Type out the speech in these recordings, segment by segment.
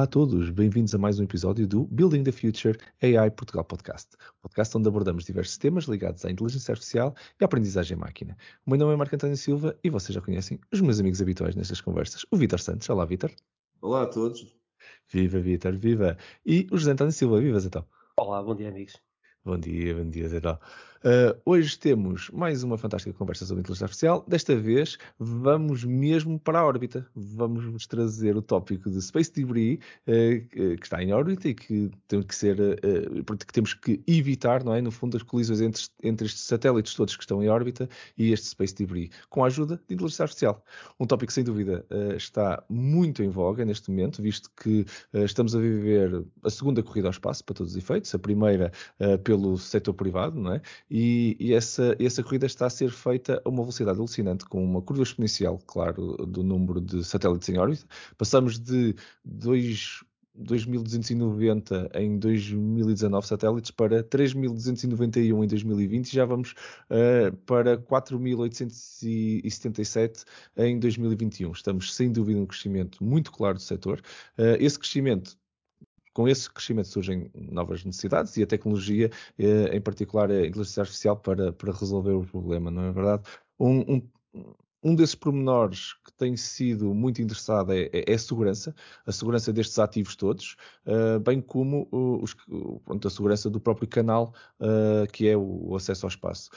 Olá a todos, bem-vindos a mais um episódio do Building the Future AI Portugal Podcast, podcast onde abordamos diversos temas ligados à inteligência artificial e à aprendizagem máquina. O meu nome é Marco António Silva e vocês já conhecem os meus amigos habituais nestas conversas, o Vitor Santos. Olá, Vitor. Olá a todos. Viva, Vitor, viva. E o José António Silva, vivas então. Olá, bom dia, amigos. Bom dia, bom dia, Zé Uh, hoje temos mais uma fantástica conversa sobre inteligência artificial. Desta vez vamos mesmo para a órbita. Vamos trazer o tópico de Space Debris, uh, que está em órbita e que tem que ser, uh, que temos que evitar, não é? No fundo, as colisões entre, entre estes satélites todos que estão em órbita e este Space Debris, com a ajuda de inteligência artificial. Um tópico, sem dúvida, está muito em voga neste momento, visto que estamos a viver a segunda corrida ao espaço, para todos os efeitos, a primeira pelo setor privado, não é? E, e essa, essa corrida está a ser feita a uma velocidade alucinante, com uma curva exponencial, claro, do número de satélites em órbita. Passamos de 2 2.290 em 2019 satélites para 3.291 em 2020 e já vamos uh, para 4.877 em 2021. Estamos sem dúvida num crescimento muito claro do setor. Uh, esse crescimento com esse crescimento surgem novas necessidades e a tecnologia, eh, em particular a inteligência artificial, para, para resolver o problema, não é verdade? Um, um, um desses pormenores que tem sido muito interessado é, é, é a segurança, a segurança destes ativos todos, uh, bem como uh, os, pronto, a segurança do próprio canal, uh, que é o, acesso ao espaço,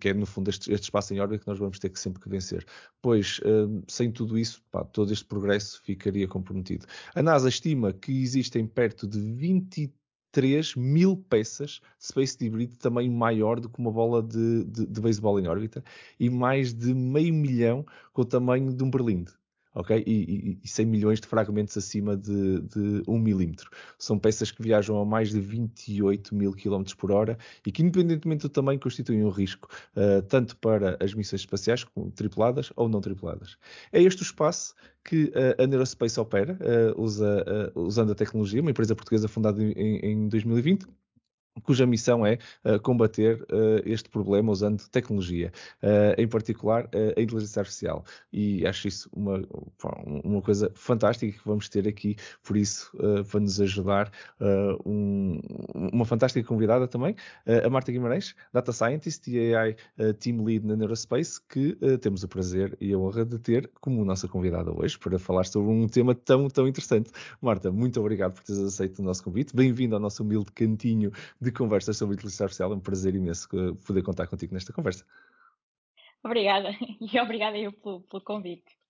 que é no fundo este, este, espaço em órbita que nós vamos ter que sempre que vencer. Pois, sem tudo isso, pá, todo este progresso ficaria comprometido. A NASA estima que existem perto de 23 3 mil peças de Space Debris de tamanho maior do que uma bola de, de, de beisebol em órbita e mais de meio milhão com o tamanho de um berlinde ok? E, e, e 100 milhões de fragmentos acima de, de 1 milímetro. São peças que viajam a mais de 28 mil km por hora e que, independentemente do tamanho, constituem um risco, uh, tanto para as missões espaciais, como tripuladas ou não tripuladas. É este o espaço que uh, a Neurospace opera, uh, usa, usando a tecnologia, uma empresa portuguesa fundada em, em 2020 cuja missão é uh, combater uh, este problema usando tecnologia, uh, em particular a inteligência artificial. E acho isso uma, uma coisa fantástica que vamos ter aqui, por isso, para nos ajudar, um, uma fantástica convidada também, a Marta Guimarães, Data Scientist e AI Team Lead na Neurospace, que temos o prazer e a honra de ter como nossa convidada hoje para falar sobre um tema tão, tão interessante. Marta, muito obrigado por teres aceito o nosso convite. Bem-vindo ao nosso humilde cantinho de conversas sobre inteligência artificial. É um prazer imenso poder contar contigo nesta conversa. Obrigada, e obrigada eu pelo, pelo convite.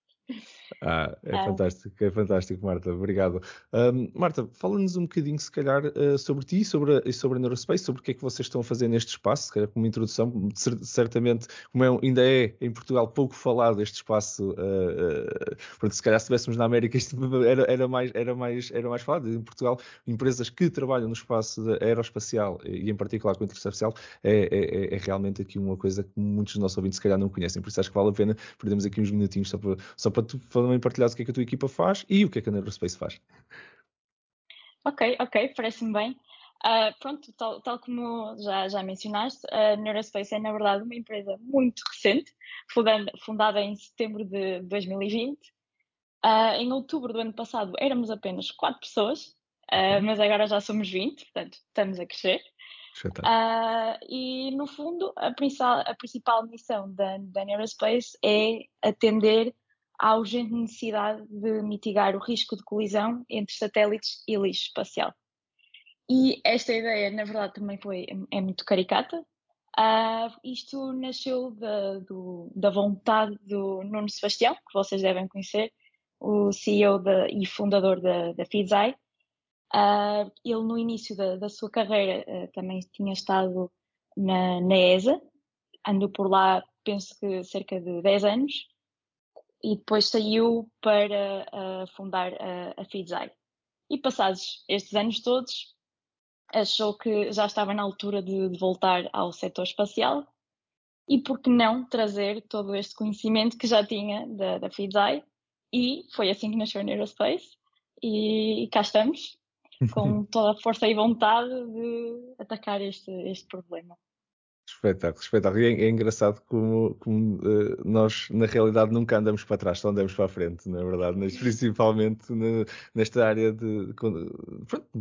Ah, é ah. fantástico, é fantástico, Marta, obrigado. Um, Marta, fala-nos um bocadinho, se calhar, uh, sobre ti sobre a, sobre a Neurospace, sobre o que é que vocês estão a fazer neste espaço, se calhar como introdução, certamente, como é, ainda é em Portugal pouco falado este espaço, uh, uh, porque se calhar se estivéssemos na América isto era, era, mais, era, mais, era mais falado. Em Portugal, empresas que trabalham no espaço aeroespacial e em particular com a artificial é, é, é, é, realmente aqui uma coisa que muitos dos nossos ouvintes se calhar não conhecem, por isso acho que vale a pena perdermos aqui uns minutinhos só para, só para tu também partilhares o que é que a tua equipa faz e o que é que a Neurospace faz. Ok, ok, parece-me bem. Uh, pronto, tal, tal, como já, já mencionaste, a Neurospace é na verdade uma empresa muito recente, fundada, fundada em setembro de 2020. Uh, ah, em outubro do ano passado éramos apenas 4 pessoas, uh, mas agora já somos 20, portanto estamos a crescer. Uh, e no fundo, a principal, a principal missão da, da Neurospace é atender à urgente necessidade de mitigar o risco de colisão entre satélites e lixo espacial. E esta ideia, na verdade, também foi, é muito caricata. Uh, isto nasceu da, do, da vontade do Nuno Sebastião, que vocês devem conhecer, o CEO de, e fundador da, da FIDSAI. Uh, ele, no início da, da sua carreira, uh, também tinha estado na, na ESA, andou por lá, penso que cerca de 10 anos, e depois saiu para uh, fundar a, a FIDSAI. E passados estes anos todos, achou que já estava na altura de, de voltar ao setor espacial e por que não trazer todo este conhecimento que já tinha da, da FIDSAI e foi assim que nasceu a Aerospace e, e cá estamos com toda a força e vontade de atacar este, este problema. Espetáculo, espetáculo. E é, é engraçado como, como uh, nós, na realidade, nunca andamos para trás, só andamos para a frente, na é verdade, mas principalmente na, nesta área de,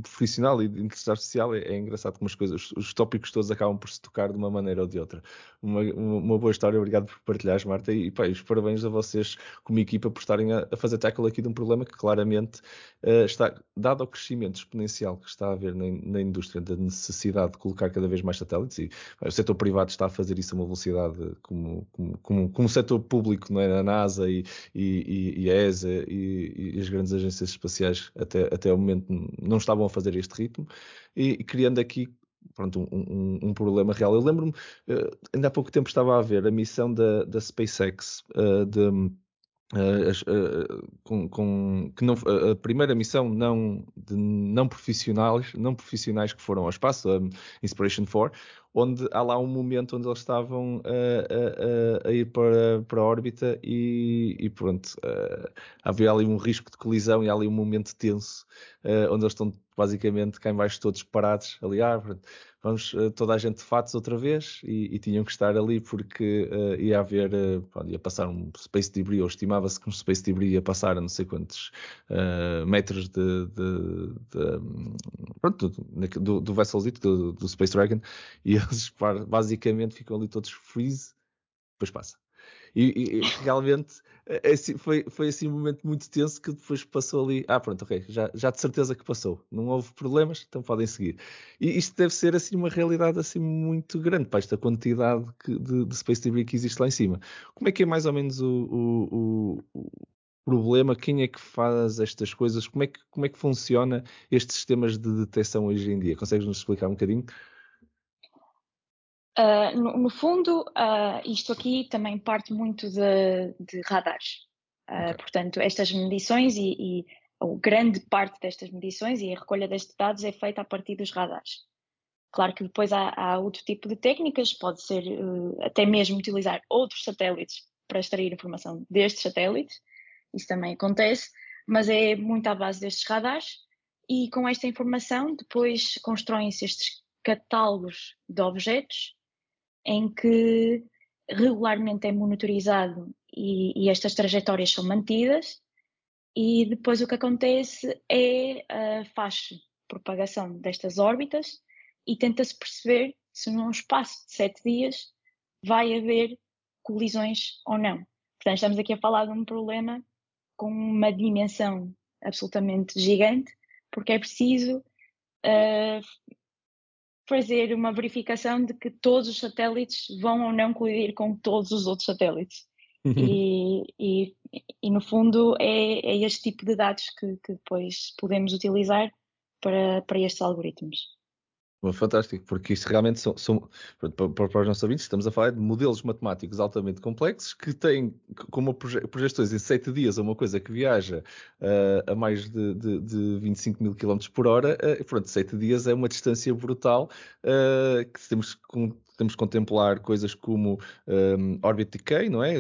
profissional e de inteligência artificial. É, é, engraçado como as coisas, os tópicos todos acabam por se tocar de uma maneira ou de outra. Uma, uma, uma boa história, obrigado por partilhares, Marta, e, pá, os parabéns a vocês, como equipa, por estarem a, a fazer tackle aqui de um problema que claramente uh, está, dado ao crescimento exponencial que está a haver na, na indústria, da necessidade de colocar cada vez mais satélites, e pá, o setor privado está a fazer isso a uma velocidade como, como, como, como o setor público, não é? a NASA e, e, e a ESA e, e, as grandes agências espaciais até, até o momento não estavam a fazer este ritmo e, criando aqui pronto, um, um, um, problema real. Eu lembro-me, uh, ainda há pouco tempo estava a ver a missão da, da SpaceX uh, de Uh, com, com, que não, a primeira missão não de não profissionais, não profissionais que foram ao espaço, Inspiration 4, onde há lá um momento onde eles estavam a, a, a ir para, para a órbita e, e pronto, uh, havia ali um risco de colisão e há ali um momento tenso, onde eles estão basicamente cá embaixo todos parados ali, ah, pronto, vamos uh, toda a gente de fatos outra vez e, e tinham que estar ali porque uh, ia haver, uh, pronto, ia passar um space debris, ou estimava-se que um space debris ia passar a não sei quantos metros de, de, de pronto, do, do, do vesselzito, do, do Space Dragon, e eles basicamente ficam ali todos freeze, depois passa. E, e, realmente é, foi, foi assim um momento muito tenso que depois passou ali. Ah, pronto, ok, já, já de certeza que passou. Não houve problemas, então podem seguir. E isto deve ser assim uma realidade assim muito grande para esta quantidade que, de, de Space Debris que existe lá em cima. Como é que é mais ou menos o, o, o, problema? Quem é que faz estas coisas? Como é que, como é que funciona estes sistemas de detecção hoje em dia? Consegues nos explicar um bocadinho? Uh, no, no, fundo, uh, isto aqui também parte muito de, de radares. Uh, okay. Portanto, estas medições e, e a grande parte destas medições e a recolha destes dados é feita a partir dos radares. Claro que depois há, há outro tipo de técnicas, pode ser até mesmo utilizar outros satélites para extrair informação destes satélites, isso também acontece, mas é muito à base destes radares e com esta informação depois constroem-se estes catálogos de objetos em que regularmente é monitorizado e, e, estas trajetórias são mantidas e depois o que acontece é faixa de propagação destas órbitas e tenta-se perceber se num espaço de sete dias vai haver colisões ou não. Portanto, estamos aqui a falar de um problema com uma dimensão absolutamente gigante, porque é preciso uh, fazer uma verificação de que todos os satélites vão ou não colidir com todos os outros satélites. Uhum. E, e, e, no fundo é, é, este tipo de dados que, que depois podemos utilizar para, para estes algoritmos. Fantástico, porque isto realmente são, são para, para, os nossos ouvintes, estamos a falar de modelos matemáticos altamente complexos que têm como projeções em 7 dias uma coisa que viaja uh, a mais de, de, de 25 mil km por hora. Uh, pronto, 7 dias é uma distância brutal uh, que temos com, que contemplar coisas como um, orbit decay, não é?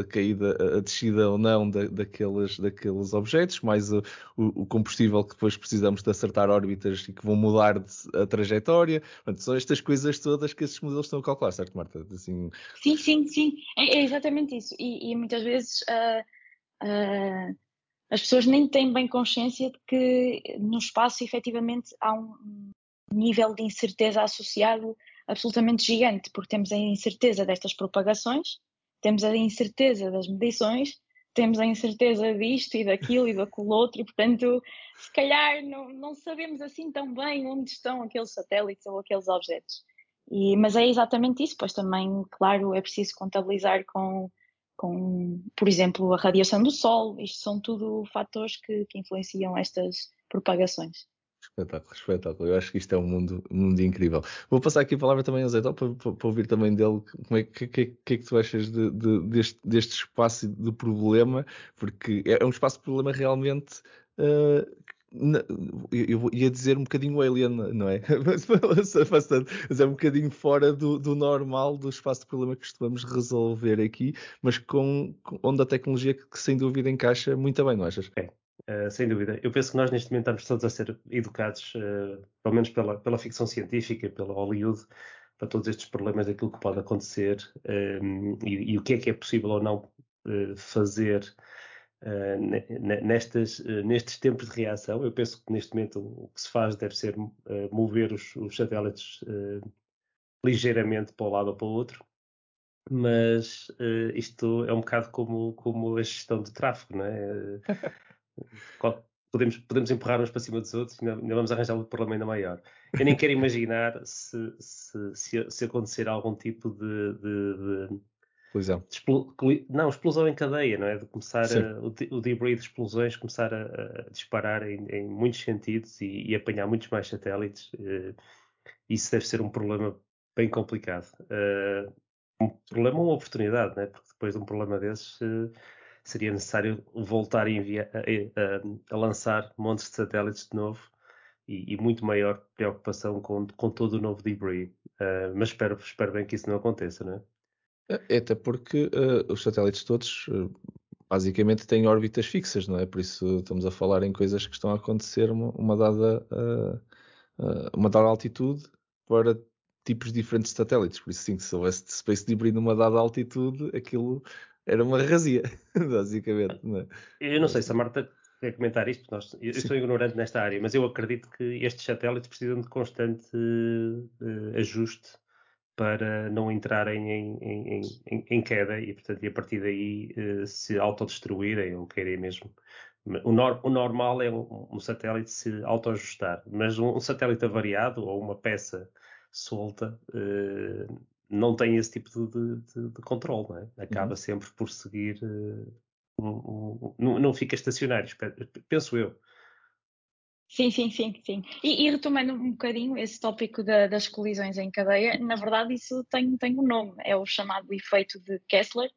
A caída, a descida ou não da, daqueles, daqueles objetos, mais o, o, combustível que depois precisamos de acertar órbitas e que vão mudar a trajetória. Portanto, são estas coisas todas que estes modelos estão a calcular, certo, Marta? Assim... Sim, sim, sim. É, é exatamente isso. E, e muitas vezes. Uh, uh, as pessoas nem têm bem consciência de que no espaço efetivamente há um nível de incerteza associado absolutamente gigante, porque temos a incerteza destas propagações, temos a incerteza das medições, temos a incerteza disto e daquilo e daquilo outro, e portanto, se calhar não, não sabemos assim tão bem onde estão aqueles satélites ou aqueles objetos. E, mas é exatamente isso, pois também, claro, é preciso contabilizar com, com, por exemplo, a radiação do Sol, isto são tudo fatores que, que influenciam estas propagações. Espetáculo, espetáculo. Eu acho que isto é um mundo, um mundo incrível. Vou passar aqui a palavra também ao Zé para, para, para, ouvir também dele como é que, que, que é que tu achas de, de, deste, deste espaço de problema, porque é, é um espaço de problema realmente. Uh, eu ia dizer um bocadinho alien, não é? mas é um bocadinho fora do, do, normal do espaço de problema que costumamos resolver aqui, mas com, com onde a tecnologia que, que sem dúvida encaixa muito bem, não achas? É, Uh, sem dúvida. Eu penso que nós neste momento estamos todos a ser educados, uh, pelo menos pela, pela ficção científica, pela Hollywood, para todos estes problemas daquilo que pode acontecer um, e, e, o que é que é possível ou não uh, fazer uh, uh, nestes tempos de reação. Eu penso que neste momento o que se faz deve ser mover os, os satélites ligeiramente para um lado ou para o outro, mas isto é um bocado como, como a gestão de tráfego, não é? podemos, podemos empurrar uns para cima dos outros e ainda, vamos arranjar um problema ainda maior. Eu nem quero imaginar se, se, se, se acontecer algum tipo de, de, de Explosão. não, explosão em cadeia, não é? De começar a, o, o debris de explosões começar a, a disparar em, em, muitos sentidos e, e, apanhar muitos mais satélites. Uh, isso deve ser um problema bem complicado. Uh, um problema ou uma oportunidade, né? Porque depois de um problema desses uh, seria necessário voltar a, enviar, a, a, lançar montes de satélites de novo e, e muito maior preocupação com, com, todo o novo debris. Uh, mas espero, espero bem que isso não aconteça, não é? é até porque uh, os satélites todos uh, basicamente têm órbitas fixas, não é? Por isso estamos a falar em coisas que estão a acontecer uma, uma dada, uma dada altitude para tipos diferentes de satélites. Por isso, sim, se houvesse space debris numa dada altitude, aquilo era uma razia, basicamente. Não é? Eu não sei se a Marta quer comentar isto, nós, eu Sim. sou ignorante nesta área, mas eu acredito que estes satélites precisam de constante uh, ajuste para não entrarem em, em, em, em, queda e, portanto, e a partir daí uh, se autodestruírem ou querem mesmo. O, nor, o normal é um, um, satélite se autoajustar, mas um, um satélite avariado ou uma peça solta uh, não tem esse tipo de, de, de controle, não é? Acaba uhum. sempre por seguir. Uh, um, um, não, não fica estacionário, penso eu. Sim, sim, sim, sim. E, e retomando um bocadinho esse tópico da, das colisões em cadeia, na verdade isso tem, tem um nome, é o chamado efeito de Kessler,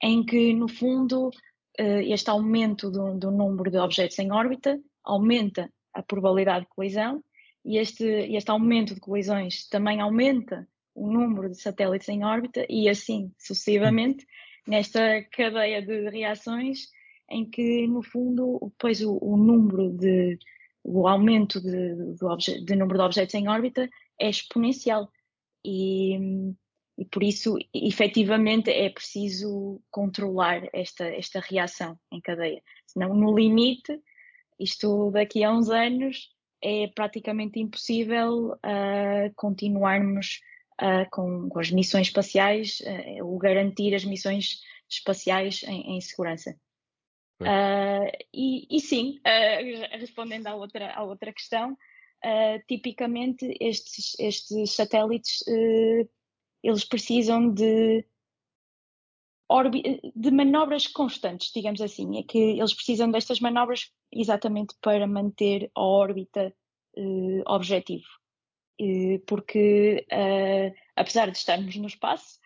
em que no fundo eh, este aumento do, do número de objetos em órbita aumenta a probabilidade de colisão e este, este aumento de colisões também aumenta o número de satélites em órbita e assim sucessivamente nesta cadeia de reações em que no fundo depois o, o número de o aumento de, de, de, número de objetos em órbita é exponencial e, e por isso efetivamente é preciso controlar esta, esta reação em cadeia. Senão no limite, isto daqui a uns anos é praticamente impossível uh, continuarmos uh, com, com, as missões espaciais, uh, o garantir as missões espaciais em, em segurança. Uh, e, e, sim, respondendo à outra, à outra questão, tipicamente estes, estes satélites eles precisam de, de manobras constantes, digamos assim. É que eles precisam destas manobras exatamente para manter a órbita objetivo. Porque uh, apesar de estarmos no espaço,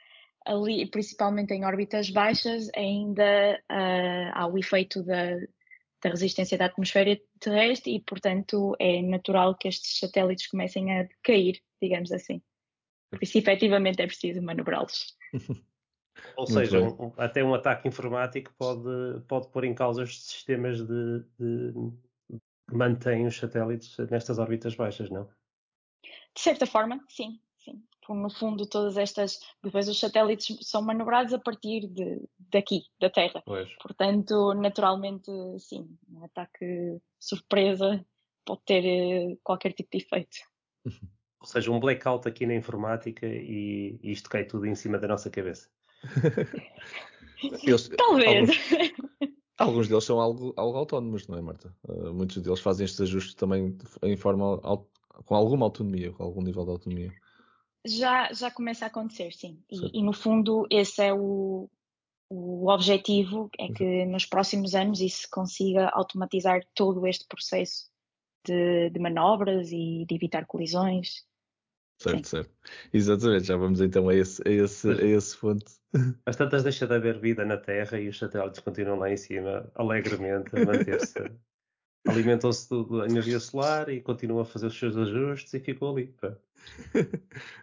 ali, principalmente em órbitas baixas, ainda uh, há o efeito da, da, resistência da atmosfera terrestre e, portanto, é natural que estes satélites comecem a cair, digamos assim. Por isso, efetivamente, é preciso manobrá-los. Ou seja, um, até um ataque informático pode, pode pôr em causa os sistemas de, de, que mantêm os satélites nestas órbitas baixas, não? De certa forma, sim, sim. No fundo, todas estas. Depois os satélites são manobrados a partir de, daqui, da Terra. Pois. Portanto, naturalmente, sim, um ataque surpresa pode ter eh, qualquer tipo de efeito. Ou seja, um blackout aqui na informática e, isto cai tudo em cima da nossa cabeça. Eles, Talvez. Alguns, alguns, deles são algo, algo autónomos, não é, Marta? Uh, muitos deles fazem estes ajustes também em forma com alguma autonomia, com algum nível de autonomia. Já, já começa a acontecer, sim. E, e no fundo esse é o, o objetivo, é que nos próximos anos isso consiga automatizar todo este processo de, de manobras e de evitar colisões. Certo, sim. certo. Exatamente, já vamos então a esse, a esse, a esse ponto. Às tantas deixa de haver vida na Terra e os satélites continuam lá em cima, alegremente, a manter-se alimentam-se da energia solar e continuam a fazer os seus ajustes e ficou ali.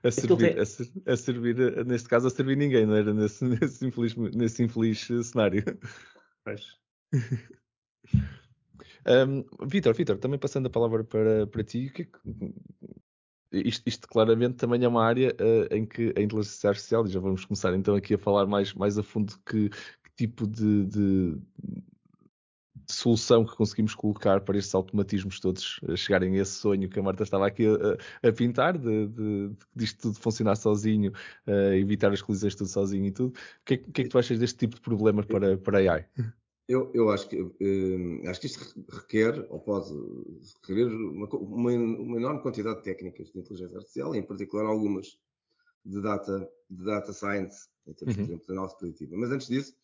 a, servir, a, a, servir, neste caso, a servir ninguém, não era nesse, nesse, infeliz, nesse infeliz cenário. Pois. um, Vitor, Vitor, também passando a palavra para, para ti, que, isto, isto, claramente também é uma área uh, em que a inteligência artificial, e já vamos começar então aqui a falar mais, mais a fundo que, que tipo de, de, solução que conseguimos colocar para estes automatismos todos chegarem a esse sonho que a Marta estava aqui a, a pintar, de, de, de, isto tudo funcionar sozinho, uh, evitar as colisões tudo sozinho e tudo. O que, é, que é que tu achas deste tipo de problema para, para AI? Eu, eu acho, que, uh, acho que isto requer, ou pode requerer, uma, uma, uma, enorme quantidade de técnicas de inteligência artificial, em particular algumas de data, de data science, em termos, uhum. por exemplo, de análise preditiva. Mas antes disso,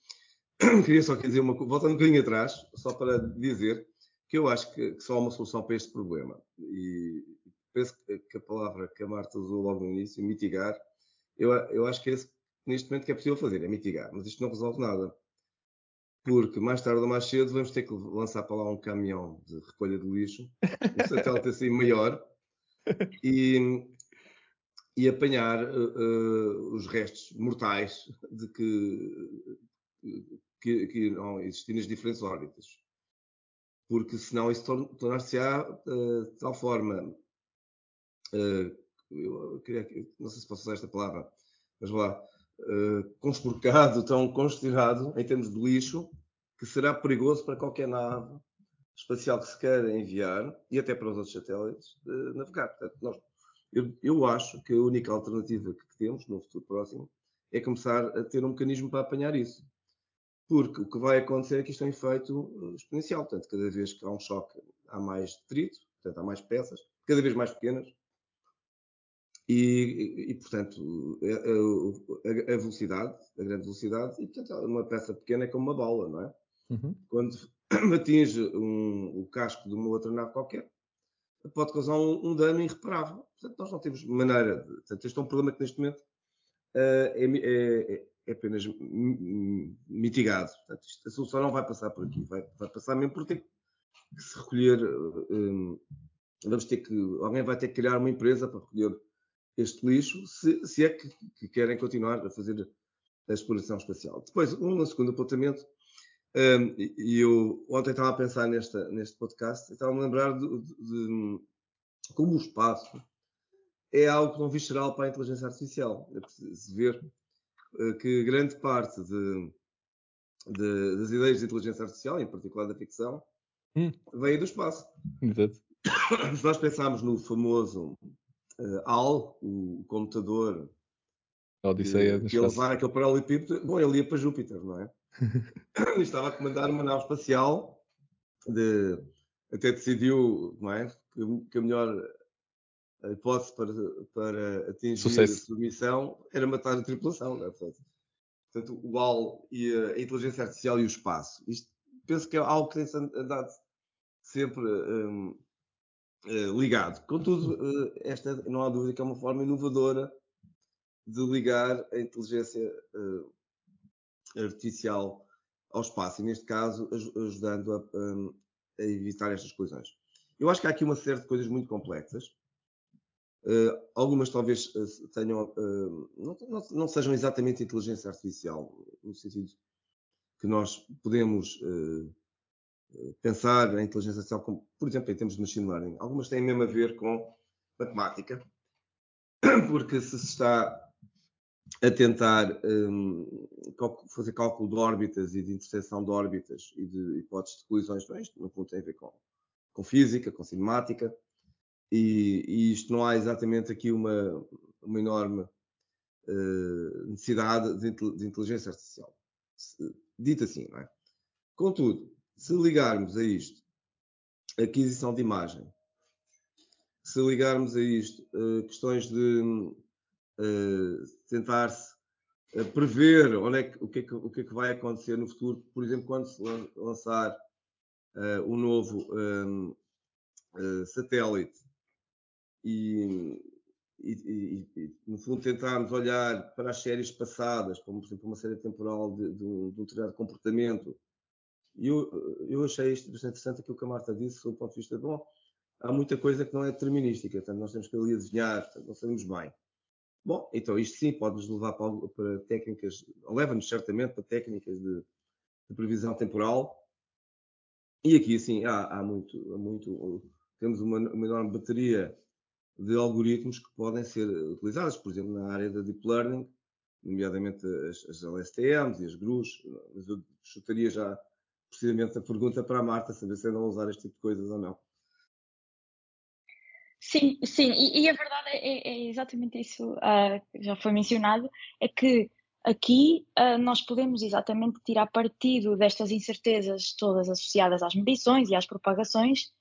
queria só dizer uma coisa, voltando um bocadinho atrás, só para dizer que eu acho que, que só há uma solução para este problema. E penso que a palavra que a Marta usou logo no início, mitigar, eu, eu acho que é esse, neste momento que é possível fazer, é mitigar. Mas isto não resolve nada porque mais tarde ou mais cedo vamos ter que lançar para lá um caminhão de recolha de lixo, um satélite assim maior, e, e apanhar uh, uh, os restos mortais de que, que, que não existem nas diferentes órbitas. Porque senão isso tornar-se-á uh, de tal forma, eu queria, não sei se posso usar esta palavra, mas lá, uh, tão congestionado em termos de lixo, que será perigoso para qualquer nave espacial que se queira enviar e até para os outros satélites uh, navegar. Portanto, nós, eu, eu, acho que a única alternativa que temos no futuro próximo é começar a ter um mecanismo para apanhar isso. Porque o que vai acontecer é que isto é um efeito exponencial. Portanto, cada vez que há um choque, há mais detrito, portanto, há mais peças, cada vez mais pequenas, e, e, portanto, a, a, a, velocidade, a grande velocidade, e portanto, uma peça pequena é como uma bola, não é? Uhum. Quando atinge um, o casco de uma outra nave qualquer, pode causar um, um, dano irreparável. Portanto, nós não temos maneira de. Portanto, este é um problema que neste momento uh, é, é, é, apenas mitigado. Portanto, isto, a solução não vai passar por aqui, vai, vai passar mesmo por ter que se recolher. Um, vamos ter que. Alguém vai ter que criar uma empresa para recolher este lixo, se, se é que, que, querem continuar a fazer a exploração espacial. Depois, um segundo apontamento, um, e eu ontem estava a pensar nesta, neste podcast, estava a lembrar de, de, de, como o espaço é algo não visceral para a inteligência artificial. É preciso ver que grande parte de, das ideias de inteligência artificial, em particular da ficção, hum. veio do espaço. Exato. Se nós pensarmos no famoso uh, HAL, o computador a Odisseia que, que ele vai aquele paralelepípedo, bom, ele ia para Júpiter, não é? Estava a comandar uma nave espacial, de, até decidiu, não é? Que, que a melhor hipótese para, para atingir Sucesso. a sua missão era matar a tripulação, não é? Portanto, o HAL e a, a, inteligência artificial e o espaço. Isto penso que é algo que tem andado sempre um, uh, ligado. Contudo, uh, esta não há dúvida que é uma forma inovadora de ligar a inteligência uh, artificial ao espaço e, neste caso, ajudando a, um, a, evitar estas colisões. Eu acho que há aqui uma série de coisas muito complexas. Uh, algumas talvez tenham, uh, não, não, não, sejam exatamente inteligência artificial, no sentido que nós podemos pensar a inteligência artificial, como, por exemplo, em termos de machine learning. Algumas têm mesmo a ver com matemática, porque se se está a tentar um, fazer cálculo de órbitas e de interseção de órbitas e de hipóteses de colisões, bem, isto no fundo tem a ver com, com física, com cinemática, e, e, isto não há exatamente aqui uma, uma enorme uh, necessidade de, de inteligência artificial. Dito assim, não é? Contudo, se ligarmos a isto aquisição de imagem, se ligarmos a isto uh, questões de uh, tentar-se uh, prever onde é que, o, que é que, o que é que vai acontecer no futuro, por exemplo, quando se lançar um novo um, satélite e, e, e, e, no fundo tentarmos olhar para as séries passadas, como por exemplo uma série temporal de, de, um, de um determinado comportamento e eu, eu achei isto bastante interessante aquilo que a Marta disse, do ponto de vista de, bom, há muita coisa que não é determinística, portanto, nós temos que ali adivinhar, portanto, não sabemos bem. Bom, então isto sim pode nos levar para, para técnicas, leva-nos certamente para técnicas de, de, previsão temporal. E aqui, sim, há, há, muito, há muito, temos uma, uma, enorme bateria de algoritmos que podem ser utilizados, por exemplo, na área da deep learning, nomeadamente as, as LSTMs e as GRUs, mas eu chutaria já precisamente a pergunta para a Marta, saber se andam a usar este tipo de coisas ou não. Sim, sim, e, e a verdade é, é, exatamente isso uh, já foi mencionado, é que aqui uh, nós podemos exatamente tirar partido destas incertezas todas associadas às medições e às propagações,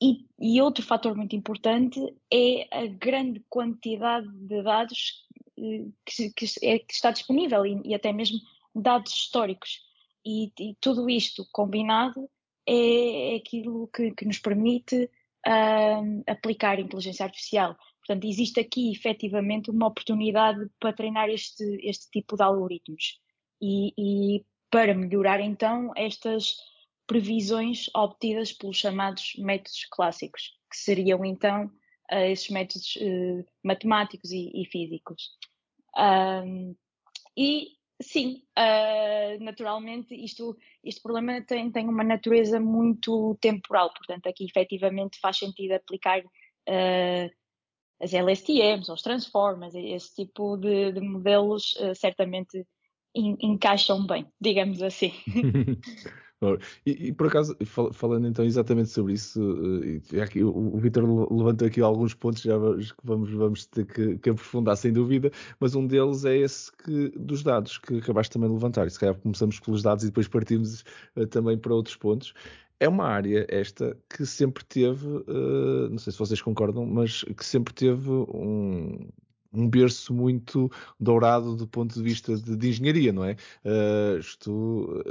e, e outro fator muito importante é a grande quantidade de dados eh, que, que, é, que está disponível e, e, até mesmo dados históricos. E, e tudo isto combinado é, é aquilo que, que nos permite uh, aplicar inteligência artificial. Portanto, existe aqui efetivamente uma oportunidade para treinar este, este tipo de algoritmos e, e para melhorar então estas previsões obtidas pelos chamados métodos clássicos, que seriam então uh, esses métodos uh, matemáticos e, e físicos. Um, e sim, uh, naturalmente isto, este problema tem, tem uma natureza muito temporal, portanto aqui efetivamente faz sentido aplicar uh, as LSTMs, os transformers, esse tipo de, de modelos certamente in, encaixam bem, digamos assim. E, e, por acaso, falando então exatamente sobre isso, aqui, o, o Vitor levantou aqui alguns pontos já que vamos, vamos ter que, que, aprofundar sem dúvida, mas um deles é esse que, dos dados que acabaste também de levantar. E se calhar começamos pelos dados e depois partimos uh, também para outros pontos. É uma área esta que sempre teve, uh, não sei se vocês concordam, mas que sempre teve um, um berço muito dourado do ponto de vista de, de engenharia, não é? Uh, isto,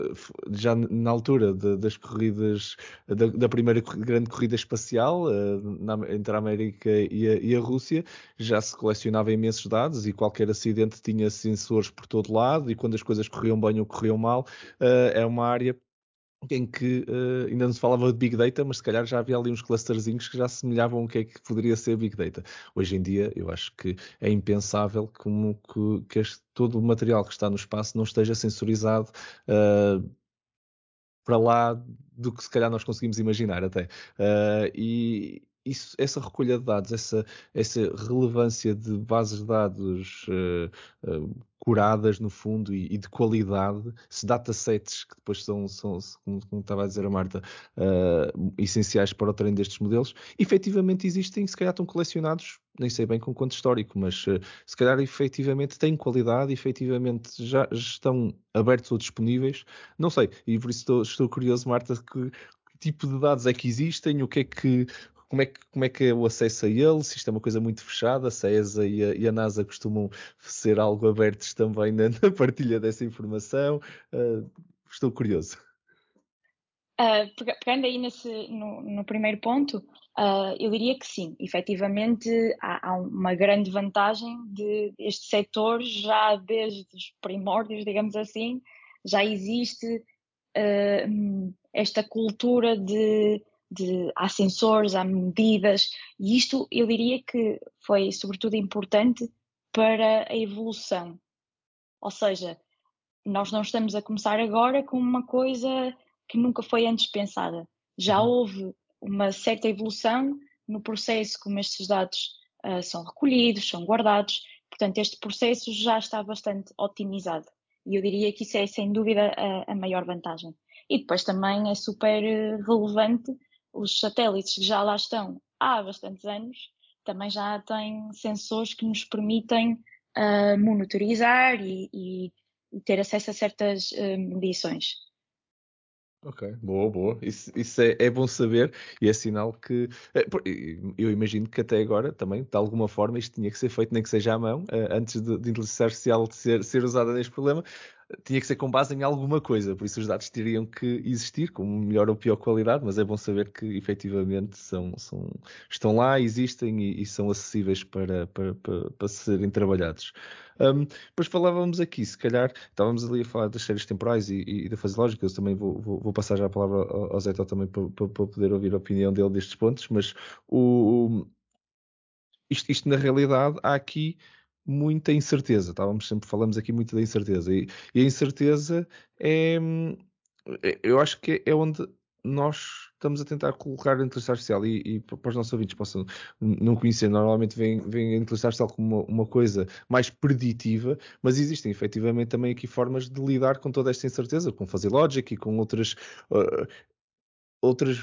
já na altura de, das corridas, da, da, primeira grande corrida espacial uh, na, entre a América e a, e a, Rússia, já se colecionava imensos dados e qualquer acidente tinha sensores por todo lado e quando as coisas corriam bem ou corriam mal, é uma área em que uh, ainda não se falava de Big Data, mas se calhar já havia ali uns clusterzinhos que já assemelhavam o que é que poderia ser Big Data. Hoje em dia, eu acho que é impensável como que, que este, todo o material que está no espaço não esteja sensorizado uh, para lá do que se calhar nós conseguimos imaginar até. Uh, e, isso, essa recolha de dados, essa, essa relevância de bases de dados uh, uh, curadas no fundo e, e, de qualidade, se datasets que depois são, são como, como, estava a dizer a Marta, uh, essenciais para o treino destes modelos, efetivamente existem, se calhar estão colecionados, nem sei bem com quanto histórico, mas se calhar efetivamente têm qualidade, efetivamente já, estão abertos ou disponíveis, não sei, e por isso estou, estou curioso, Marta, que, tipo de dados é que existem, o que é que, como é, que, como é que é o acesso a ele, se isto é uma coisa muito fechada, se a ESA e a, e a NASA costumam ser algo abertos também na, na partilha dessa informação. Uh, estou curioso. Uh, pegando aí nesse, no, no primeiro ponto, uh, eu diria que sim, efetivamente há, há, uma grande vantagem de este setor já desde os primórdios, digamos assim, já existe uh, esta cultura de de, há sensores, há medidas, e isto eu diria que foi sobretudo importante para a evolução. Ou seja, nós não estamos a começar agora com uma coisa que nunca foi antes pensada. Já uhum. houve uma certa evolução no processo como estes dados uh, são recolhidos, são guardados. Portanto, este processo já está bastante otimizado. E eu diria que isso é, sem dúvida, a, a maior vantagem. E depois também é super relevante os satélites que já lá estão há bastantes anos também já têm sensores que nos permitem uh, monitorizar e, e, e, ter acesso a certas uh, medições. Ok, boa, boa. Isso, isso é, é, bom saber e é sinal que. Eh, eu imagino que até agora também, de alguma forma, isto tinha que ser feito, nem que seja à mão, antes de, de inteligência artificial ser, ser usada neste problema tinha que ser com base em alguma coisa, por isso os dados teriam que existir com melhor ou pior qualidade, mas é bom saber que efetivamente são, são, estão lá, existem e, e são acessíveis para, para, para, para serem trabalhados. Um, depois falávamos aqui, se calhar, estávamos ali a falar das séries temporais e, e da fase lógica, eu também vou, vou, vou, passar já a palavra ao, Zé também para, para, para, poder ouvir a opinião dele destes pontos, mas o, isto, isto na realidade há aqui muita incerteza. Estávamos sempre falamos aqui muito da incerteza e, e a incerteza é, é, eu acho que é onde nós estamos a tentar colocar a inteligência artificial e, e para os nossos ouvintes possam não conhecer, normalmente vem, vem a inteligência artificial como uma, uma, coisa mais preditiva, mas existem efetivamente também aqui formas de lidar com toda esta incerteza, com Fuzzy Logic e com outras, uh, outras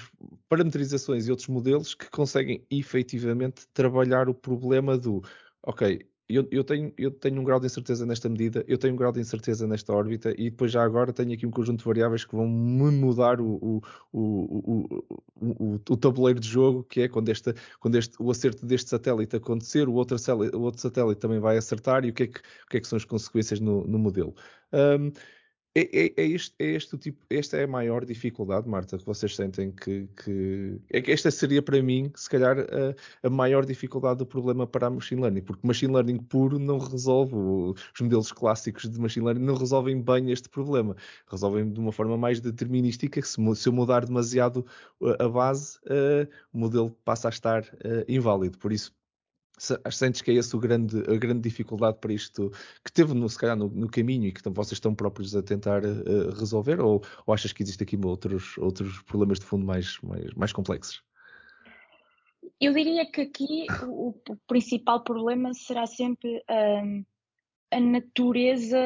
parametrizações e outros modelos que conseguem efetivamente trabalhar o problema do ok, eu, eu, tenho, eu tenho um grau de incerteza nesta medida, eu tenho um grau de incerteza nesta órbita e depois já agora tenho aqui um conjunto de variáveis que vão me mudar o, o, o, o, tabuleiro de jogo, que é quando, esta, quando este, o acerto deste satélite acontecer, o outro, o outro satélite também vai acertar e o que é que, o que, é que são as consequências no, no modelo. Um, é, é, é, este, é este tipo, esta é a maior dificuldade, Marta, que vocês sentem que, que é esta seria para mim, se calhar, a, a, maior dificuldade do problema para a machine learning, porque machine learning puro não resolve, os modelos clássicos de machine learning não resolvem bem este problema, resolvem de uma forma mais determinística, que se, se eu mudar demasiado a base, uh, o modelo passa a estar uh, inválido. Por isso, Sentes que é essa a grande, a grande dificuldade para isto que teve, no, se calhar, no, no caminho e que vocês estão próprios a tentar uh, resolver? Ou, ou, achas que existe aqui outros, outros problemas de fundo mais, mais, mais complexos? Eu diria que aqui o, o principal problema será sempre um, a natureza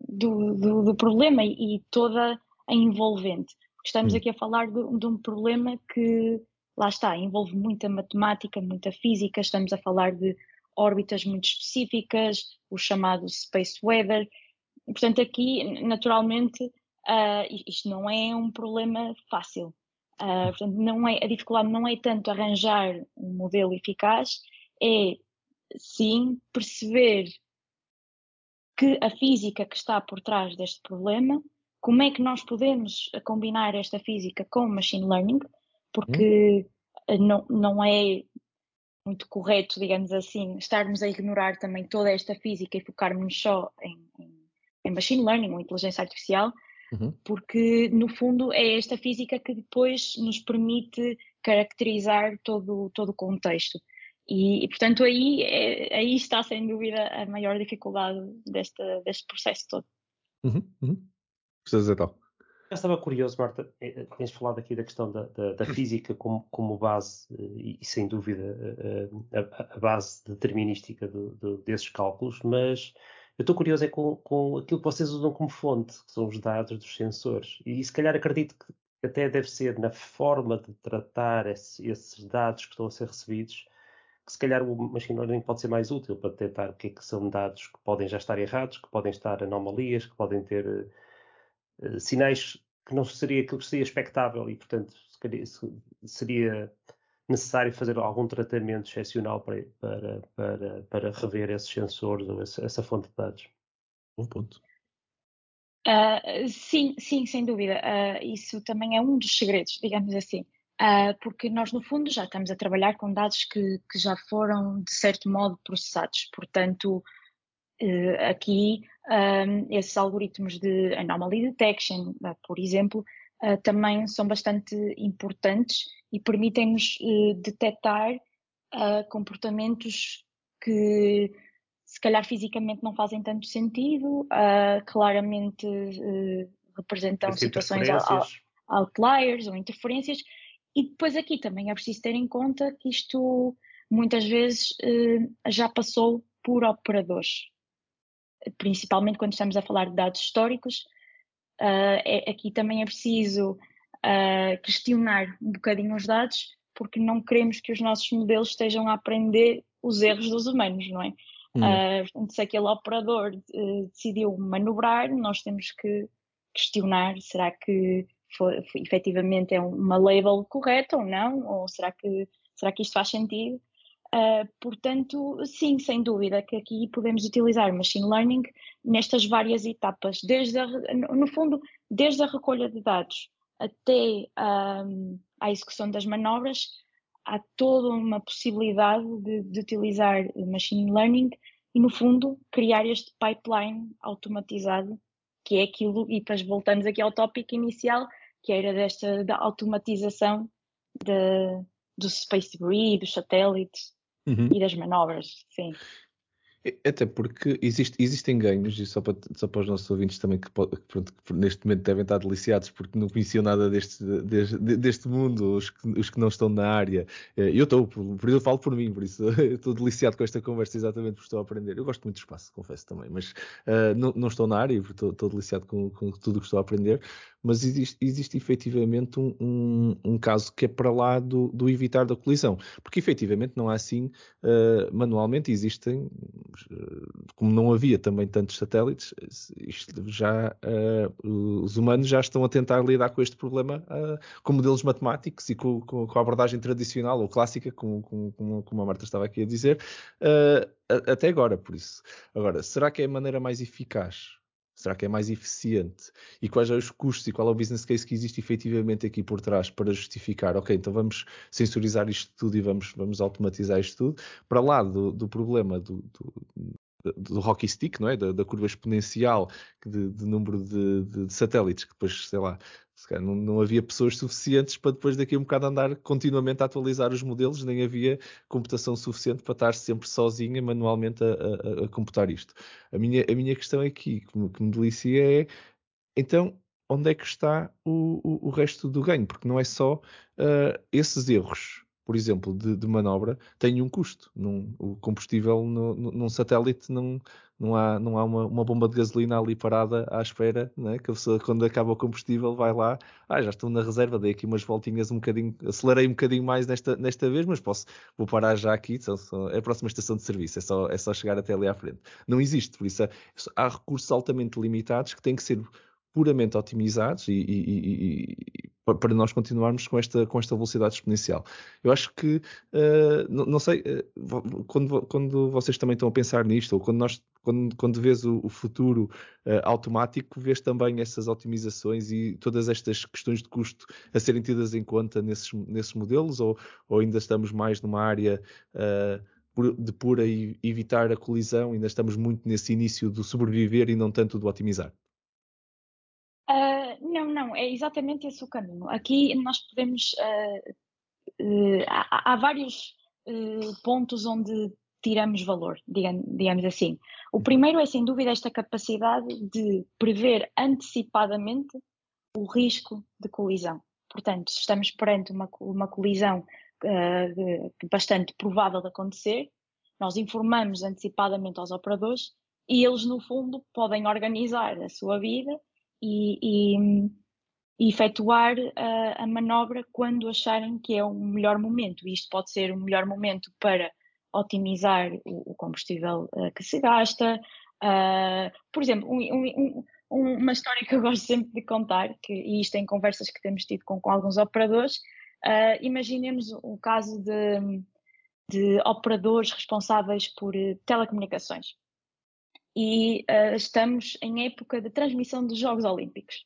do, do, do, problema e, e toda a envolvente. Estamos hum. aqui a falar de, de um problema que lá está, envolve muita matemática, muita física, estamos a falar de órbitas muito específicas, o chamado space weather. Portanto, aqui, naturalmente, uh, isto não é um problema fácil. Uh, portanto, não é, a dificuldade não é tanto arranjar um modelo eficaz, é sim perceber que a física que está por trás deste problema, como é que nós podemos combinar esta física com machine learning, porque hum. não, não é muito correto, digamos assim, estarmos a ignorar também toda esta física e focarmos só em, em, em machine learning ou inteligência artificial, uhum. porque no fundo é esta física que depois nos permite caracterizar todo, todo o contexto. E, e portanto aí, é, aí está sem dúvida a maior dificuldade deste, deste processo todo. Uhum, uhum. Então. Eu estava curioso, Marta, eh, eh, tens falado aqui da questão da, da, da física como, como, base, eh, e sem dúvida a, a base determinística do, do, desses cálculos, mas eu estou curioso é com, com, aquilo que vocês usam como fonte, que são os dados dos sensores. E se calhar acredito que até deve ser na forma de tratar esse, esses dados que estão a ser recebidos, que se calhar o machine learning pode ser mais útil para detectar o que é que são dados que podem já estar errados, que podem estar anomalias, que podem ter sinais que não seria aquilo que seria expectável e, portanto, seria necessário fazer algum tratamento excepcional para, para, para, para rever esses sensores ou essa, essa fonte de dados. Bom ponto. Uh, sim, sim, sem dúvida. Uh, isso também é um dos segredos, digamos assim, uh, porque nós, no fundo, já estamos a trabalhar com dados que, que já foram, de certo modo, processados. Portanto, aqui um, esses algoritmos de anomaly detection, uh, por exemplo, uh, também são bastante importantes e permitem-nos uh, detectar comportamentos que se calhar fisicamente não fazem tanto sentido, claramente representam situações outliers ou interferências. E depois aqui também é preciso ter em conta que isto muitas vezes já passou por operadores principalmente quando estamos a falar de dados históricos, uh, é, aqui também é preciso uh, questionar um bocadinho os dados, porque não queremos que os nossos modelos estejam a aprender os erros dos humanos, não é? Hum. Uh, se aquele operador uh, decidiu manobrar, nós temos que questionar: será que foi, foi, efetivamente é uma label correta ou não? Ou será que, será que isto faz sentido? Uh, portanto, sim, sem dúvida que aqui podemos utilizar machine learning nestas várias etapas, desde a, no fundo, desde a recolha de dados até um, a execução das manobras, há toda uma possibilidade de, de, utilizar machine learning e, no fundo, criar este pipeline automatizado, que é aquilo, e depois voltamos aqui ao tópico inicial, que era desta da automatização de, do space debris, dos satélites, uhum. e das manobras, sim. Até porque existe, existem ganhos, e só para, só para os nossos ouvintes também que, pronto, que neste momento devem estar deliciados porque não conheciam nada deste, deste, deste mundo, os que, os que, não estão na área. Eh, eu estou, por isso eu falo por mim, por isso estou deliciado com esta conversa exatamente porque estou a aprender. Eu gosto muito do espaço, confesso também, mas uh, não, não, estou na área e estou, estou deliciado com, com tudo o que estou a aprender mas existe, existe efetivamente um, um, um, caso que é para lá do, do, evitar da colisão, porque efetivamente não há assim, uh, manualmente existem, uh, como não havia também tantos satélites, isto já, uh, os humanos já estão a tentar lidar com este problema com modelos matemáticos e com, com, com, a abordagem tradicional ou clássica, como, como, como a Marta estava aqui a dizer, até agora, por isso. Agora, será que é a maneira mais eficaz? Será que é mais eficiente? E quais são os custos e qual é o business case que existe efetivamente aqui por trás para justificar? Ok, então vamos sensorizar isto tudo e vamos, vamos automatizar isto tudo. Para lá do, do problema do, do do hockey stick, não é? Da, da curva exponencial de, de número de, de, de, satélites, que depois, sei lá, não, não, havia pessoas suficientes para depois daqui a um bocado andar continuamente a atualizar os modelos, nem havia computação suficiente para estar sempre sozinha manualmente a, a, a computar isto. A minha, a minha questão aqui, que me, que me delicia é, então, onde é que está o, o, o resto do ganho? Porque não é só uh, esses erros por exemplo, de, de, manobra, tem um custo. Num, o combustível no, no, num satélite não, não há, não há uma, uma, bomba de gasolina ali parada à espera, né? que a pessoa, quando acaba o combustível, vai lá, ah, já estou na reserva, dei aqui umas voltinhas um bocadinho, acelerei um bocadinho mais nesta, nesta vez, mas posso, vou parar já aqui, só, só, é a próxima estação de serviço, é só, é só chegar até ali à frente. Não existe, por isso há, há recursos altamente limitados que têm que ser puramente otimizados e, e, e, para nós continuarmos com esta, com esta velocidade exponencial. Eu acho que, uh, não, não, sei, uh, quando, quando vocês também estão a pensar nisto, ou quando, nós, quando, quando vês o, o futuro uh, automático, vês também essas otimizações e todas estas questões de custo a serem tidas em conta nesses, nesses modelos, ou, ou ainda estamos mais numa área de pura evitar a colisão, ainda estamos muito nesse início do sobreviver e não tanto do otimizar? Uh, não, não, é exatamente esse o caminho. Aqui nós podemos. Uh, uh, há, há, vários pontos onde tiramos valor, digamos, digamos assim. O primeiro é, sem dúvida, esta capacidade de prever antecipadamente o risco de colisão. Portanto, se estamos perante uma, uma colisão bastante provável de acontecer, nós informamos antecipadamente aos operadores e eles, no fundo, podem organizar a sua vida e, e, e efetuar a, a, manobra quando acharem que é o melhor momento. Isto pode ser o melhor momento para otimizar o, o combustível uh, que se gasta. Uh, por exemplo, um, um, um, uma história que eu gosto sempre de contar, que, e isto em conversas que temos tido com, com alguns operadores, uh, imaginemos o caso de, de operadores responsáveis por telecomunicações e uh, estamos em época de transmissão dos Jogos Olímpicos.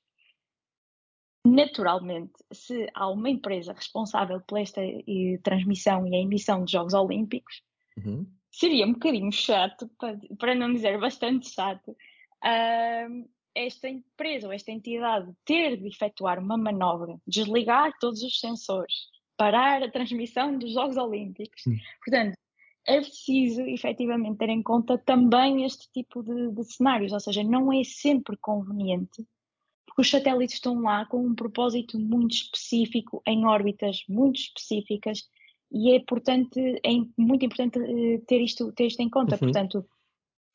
Naturalmente, se há uma empresa responsável por esta e, transmissão e a emissão dos Jogos Olímpicos, uhum. seria um bocadinho chato, para, para não dizer bastante chato, uh, esta empresa ou esta entidade ter de efetuar uma manobra, desligar todos os sensores, parar a transmissão dos Jogos Olímpicos. Uhum. Portanto, é preciso efetivamente ter em conta também este tipo de, de, cenários, ou seja, não é sempre conveniente, porque os satélites estão lá com um propósito muito específico, em órbitas muito específicas, e é, portanto, é muito importante eh, ter isto, ter isto em conta. Uhum. Portanto,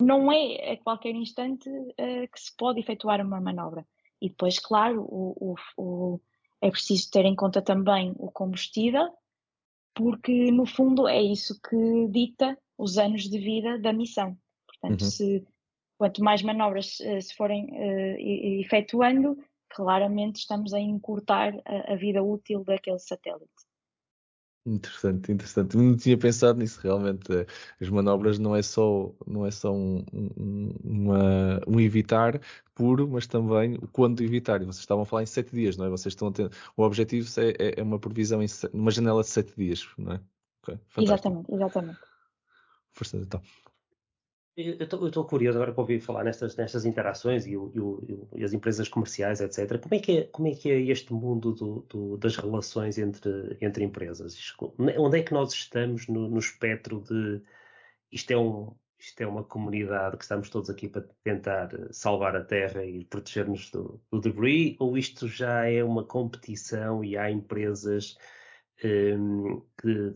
não é a qualquer instante uh, que se pode efetuar uma manobra. E depois, claro, o, o, o, é preciso ter em conta também o combustível, porque no fundo é isso que dita os anos de vida da missão. Portanto, uhum. se, quanto mais manobras uh, se forem uh, efetuando, claramente estamos a encurtar a, a, vida útil daquele satélite. Interessante, interessante. Não tinha pensado nisso realmente. As manobras não é só, não é só um, um, uma, um evitar puro, mas também o quando evitar. E vocês estavam a falar em sete dias, não é? Vocês estão ter... O objetivo é, é, é uma previsão em uma janela de sete dias, não é? Okay. Exatamente, exatamente. Força, então. Eu estou curioso agora para ouvir falar nestas, nestas interações e, o, e, o, e, as empresas comerciais, etc. Como é que é, como é, que é este mundo do, do, das relações entre, entre empresas? Onde é que nós estamos no, no espectro de isto é um, isto é uma comunidade que estamos todos aqui para tentar salvar a Terra e proteger-nos do, do debris, ou isto já é uma competição e há empresas um, que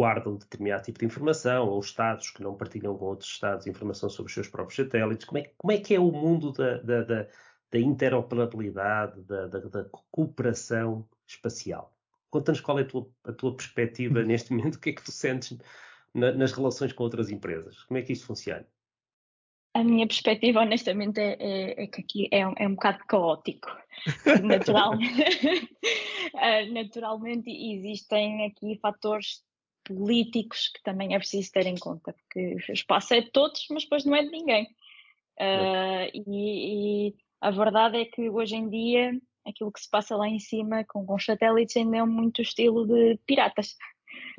guardam determinado tipo de informação, ou Estados que não partilham com outros Estados informação sobre os seus próprios satélites. Como é, como é que é o mundo da, da, da, da interoperabilidade, da, da, cooperação espacial? Conta-nos qual é a tua, a tua perspectiva neste momento, o que é que tu sentes na, nas relações com outras empresas? Como é que isso funciona? A minha perspectiva, honestamente, é, é, é que aqui é um, é um bocado caótico. Naturalmente, naturalmente existem aqui fatores políticos que também é preciso ter em conta, porque o espaço é de todos, mas depois não é de ninguém. Uh, e, e, a verdade é que hoje em dia aquilo que se passa lá em cima com, com os satélites ainda é muito estilo de piratas.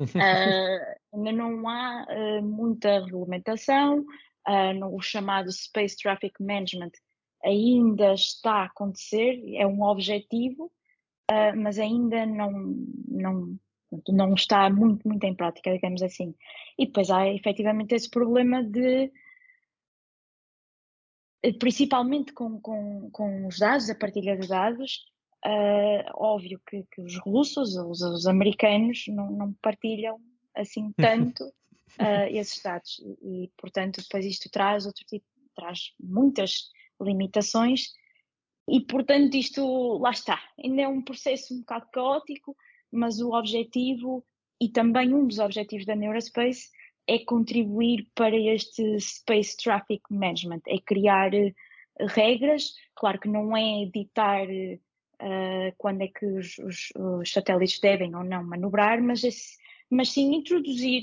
Uh, ainda não há uh, muita regulamentação, no, o chamado Space Traffic Management ainda está a acontecer, é um objetivo, mas ainda não, não, não está muito, muito em prática, digamos assim. E depois há efetivamente esse problema de, principalmente com, com, com os dados, a partilha de dados, uh, óbvio que, que, os russos, os, os americanos, não, não, partilham assim tanto uh, esses dados. E, e, portanto, depois isto traz outro tipo, traz muitas limitações e, portanto, isto, lá está, ainda é um processo um bocado caótico, mas o objetivo, e também um dos objetivos da Neurospace, é contribuir para este Space Traffic Management, é criar uh, regras, claro que não é editar uh, quando é que os, os, os, satélites devem ou não manobrar, mas, esse, mas sim introduzir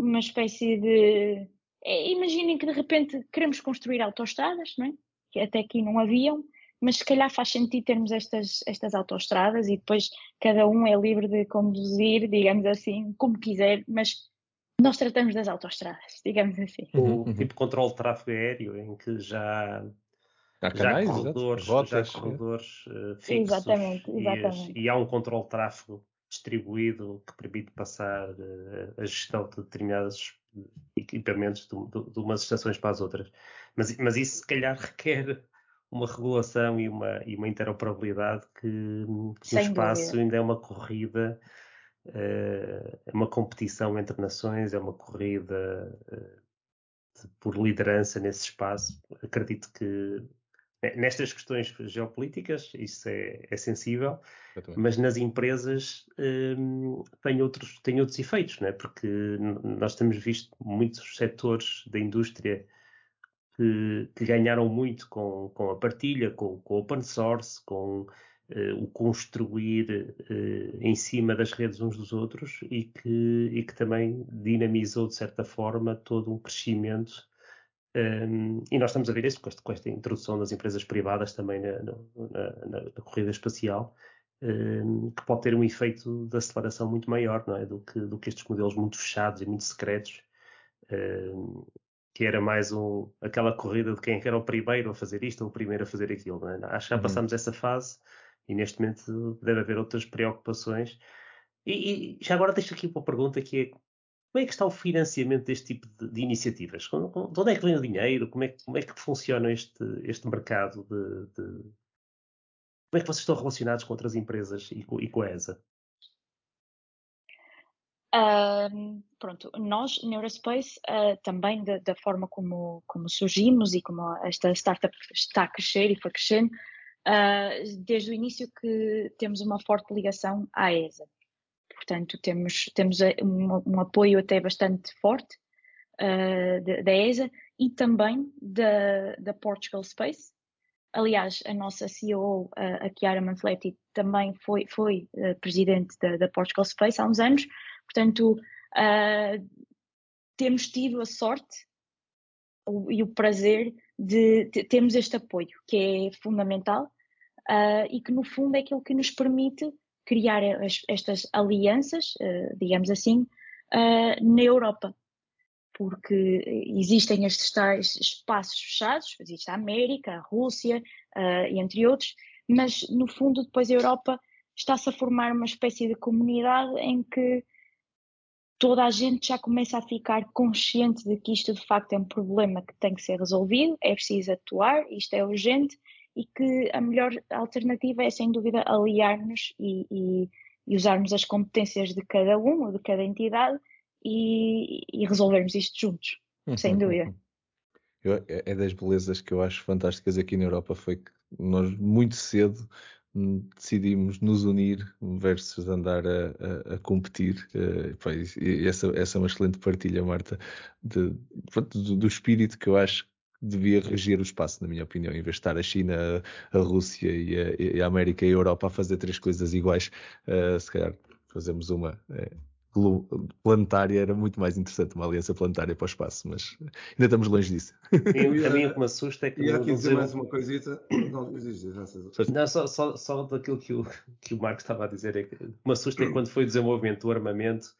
uma espécie de. É, imaginem que de repente queremos construir autoestradas, não é? que até aqui não haviam, mas se calhar faz sentido termos estas, estas autoestradas e depois cada um é livre de conduzir, digamos assim, como quiser, mas nós tratamos das autoestradas, digamos assim. O uhum, uhum. tipo de controle de tráfego aéreo, em que já há canais, já corredores, rotas, já corredores uh, fixos exatamente, exatamente. E, e, há um controle de tráfego distribuído que permite passar uh, a gestão de determinados equipamentos de, de, de, umas estações para as outras. Mas, mas isso se calhar requer uma regulação e uma, e uma interoperabilidade que, que no espaço dúvida. ainda é uma corrida, uh, é uma competição entre nações, é uma corrida de, por liderança nesse espaço. Acredito que nestas questões geopolíticas isso é, é sensível, mas nas empresas um, tem, outros, tem outros efeitos, não é? porque nós temos visto muitos setores da indústria que, que ganharam muito com, com a partilha, com, o open source, com uh, o construir uh, em cima das redes uns dos outros e que, e que também dinamizou, de certa forma, todo um crescimento. Um, e nós estamos a ver isso com esta, com esta introdução das empresas privadas também na, na, na, na corrida espacial, um, que pode ter um efeito de aceleração muito maior é? do, que, do que estes modelos muito fechados e muito secretos. Um, que era mais um, aquela corrida de quem era o primeiro a fazer isto ou o primeiro a fazer aquilo. É? Acho que já uhum. passamos essa fase e neste momento deve haver outras preocupações. E, e já agora deixo aqui uma pergunta que é como é que está o financiamento deste tipo de, de iniciativas? De onde é que vem o dinheiro? Como é, como é que funciona este, este mercado? De, de, Como é que vocês estão relacionados com outras empresas e com, e com a ESA? Pronto, nós, Neurospace, uh, também da, da, forma como, como surgimos e como esta startup está a crescer e foi crescendo, uh, desde o início que temos uma forte ligação à ESA. Portanto, temos, temos um, um apoio até bastante forte da ESA e também da, da Portugal Space. Aliás, a nossa CEO, a Chiara Manfletti, também foi, foi presidente da, da Portugal Space há uns anos, Portanto, uh, temos tido a sorte e o prazer de, termos este apoio, que é fundamental uh, e que, no fundo, é aquilo que nos permite criar as, estas alianças, uh, digamos assim, na Europa. Porque existem estes tais espaços fechados, existe a América, a Rússia, entre outros, mas, no fundo, depois a Europa está-se a formar uma espécie de comunidade em que toda a gente já começa a ficar consciente de que isto de facto é um problema que tem que ser resolvido, é preciso atuar, isto é urgente e que a melhor alternativa é sem dúvida aliar-nos e, e, e, usarmos as competências de cada um ou de cada entidade e, e resolvermos isto juntos, sem uhum, dúvida. Uhum. Eu, é, é das belezas que eu acho fantásticas aqui na Europa foi que nós muito cedo decidimos nos unir versus andar a, a, a competir. Uh, essa, essa é uma excelente partilha, Marta, de, do, do, espírito que eu acho que devia reger o espaço, na minha opinião, em vez de estar a China, a Rússia e a, e a América e a Europa a fazer três coisas iguais, uh, se calhar fazemos uma. Planetária era muito mais interessante, uma aliança planetária para o espaço, mas ainda estamos longe disso. A mim o que me assusta é que. E aqui dizer mais uma coisita. Não, não só, só, só daquilo que o, que o Marco estava a dizer, é que o que me assusta é que quando foi o desenvolvimento do armamento,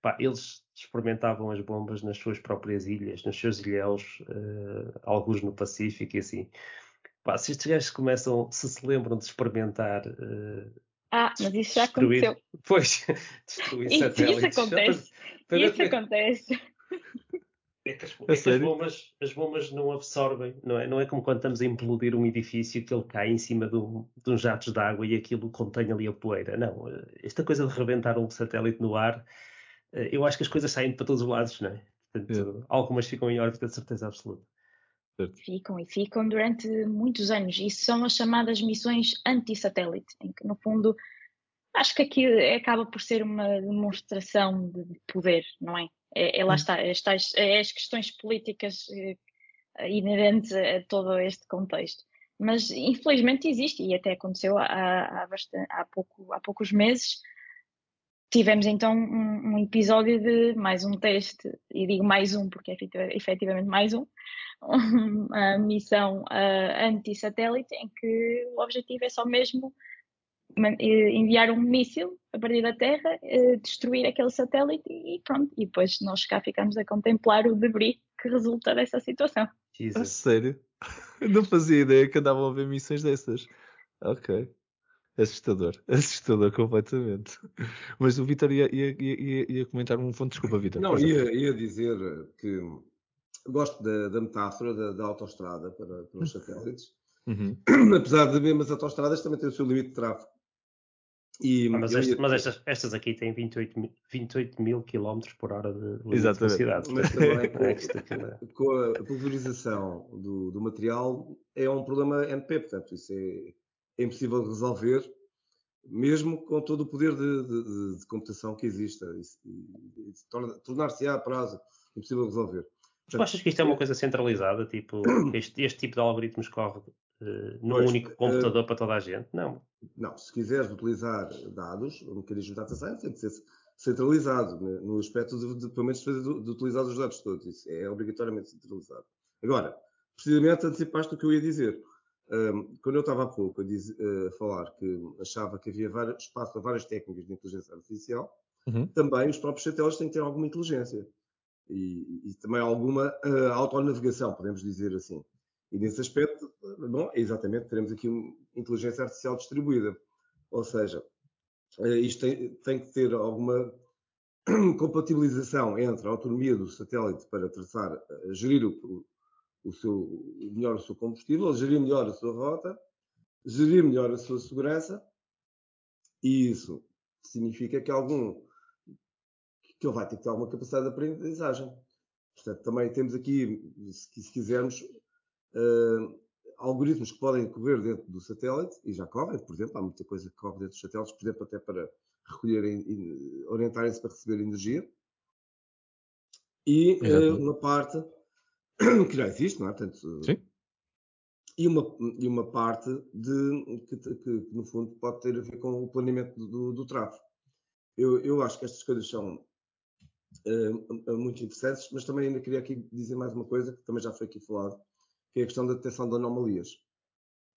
pá, eles experimentavam as bombas nas suas próprias ilhas, nos seus ilhéus, uh, alguns no Pacífico e assim. Pá, se estes gajos começam, se se lembram de experimentar. Uh, ah, mas isso já destruir, aconteceu. Pois, destruir isso, satélites. Isso acontece. isso acontece. É que, as, é que as, bombas, as bombas não absorvem, não é? Não é como quando estamos a implodir um edifício que ele cai em cima de, um, de uns jatos de água e aquilo contém ali a poeira. Não, esta coisa de rebentar um satélite no ar, eh, eu acho que as coisas saem para todos os lados, não é? Portanto, é. algumas ficam em órbita de certeza absoluta. Ficam e ficam durante muitos anos. Isso são as chamadas missões anti-satélite, em que, no fundo, acho que aqui acaba por ser uma demonstração de poder, não é? É, é lá está, é, é as questões políticas é, inerentes a todo este contexto. Mas, infelizmente, existe, e até aconteceu há, há, bastante, há, pouco, há poucos meses, tivemos então um, um, episódio de mais um teste, e digo mais um porque é efetivamente mais um, uma missão uh, anti-satélite em que o objetivo é só mesmo enviar um míssil a partir da Terra, uh, destruir aquele satélite e pronto. E depois nós cá ficamos a contemplar o debris que resulta dessa situação. A sério? Não fazia ideia que andavam a ver missões dessas. Ok. Assustador, assustador completamente. Mas o Vitor ia, ia, ia, ia, comentar um ponto, desculpa, Vitor. Não, ia, ia dizer que gosto da, da metáfora da, da, autoestrada para, para os uhum. satélites. Uhum. Apesar de mesmo as autoestradas também têm o seu limite de tráfego. E, ah, mas, este, mas estas, estas, aqui têm 28, 28 mil km por hora de velocidade. Mas também com, com, a pulverização do, do, material é um problema NP, portanto, isso é, é impossível resolver, mesmo com todo o poder de, de, de computação que exista. Tornar-se-á a prazo impossível resolver. Tu achas que isto é uma coisa centralizada? Tipo, este, este tipo de algoritmos corre uh, num pois, único computador uh, para toda a gente? Não. Não, se quiseres utilizar dados, o mecanismo de data science tem que ser centralizado, né, no aspecto de, de, pelo menos de, de, utilizar os dados todos. Isso é obrigatoriamente centralizado. Agora, precisamente antecipaste o que eu ia dizer. Um, quando eu estava há pouco a, a, falar que achava que havia espaço para várias técnicas de inteligência artificial, uhum. também os próprios satélites têm que ter alguma inteligência e, e também alguma uh, autonavegação, podemos dizer assim. E nesse aspecto, bom, exatamente, teremos aqui uma inteligência artificial distribuída. Ou seja, uh, isto tem, tem, que ter alguma compatibilização entre a autonomia do satélite para traçar, uh, gerir o, o seu, melhor o seu combustível, gerir melhor a sua rota, gerir melhor a sua segurança, e isso significa que algum que ele vai ter que ter alguma capacidade de aprendizagem. Portanto, também temos aqui, se, se quisermos, uh, algoritmos que podem correr dentro do satélite, e já correm, por exemplo, há muita coisa que corre dentro dos satélites, por exemplo, até para recolherem, orientarem-se para receber energia. E uh, uma parte que já existe, não é? Portanto, Sim. E uma, e uma parte de, que, que, que, no fundo, pode ter a ver com o planeamento do, do, tráfego. Eu, eu acho que estas coisas são uh, muito interessantes, mas também ainda queria aqui dizer mais uma coisa, que também já foi aqui falado, que é a questão da detecção de anomalias.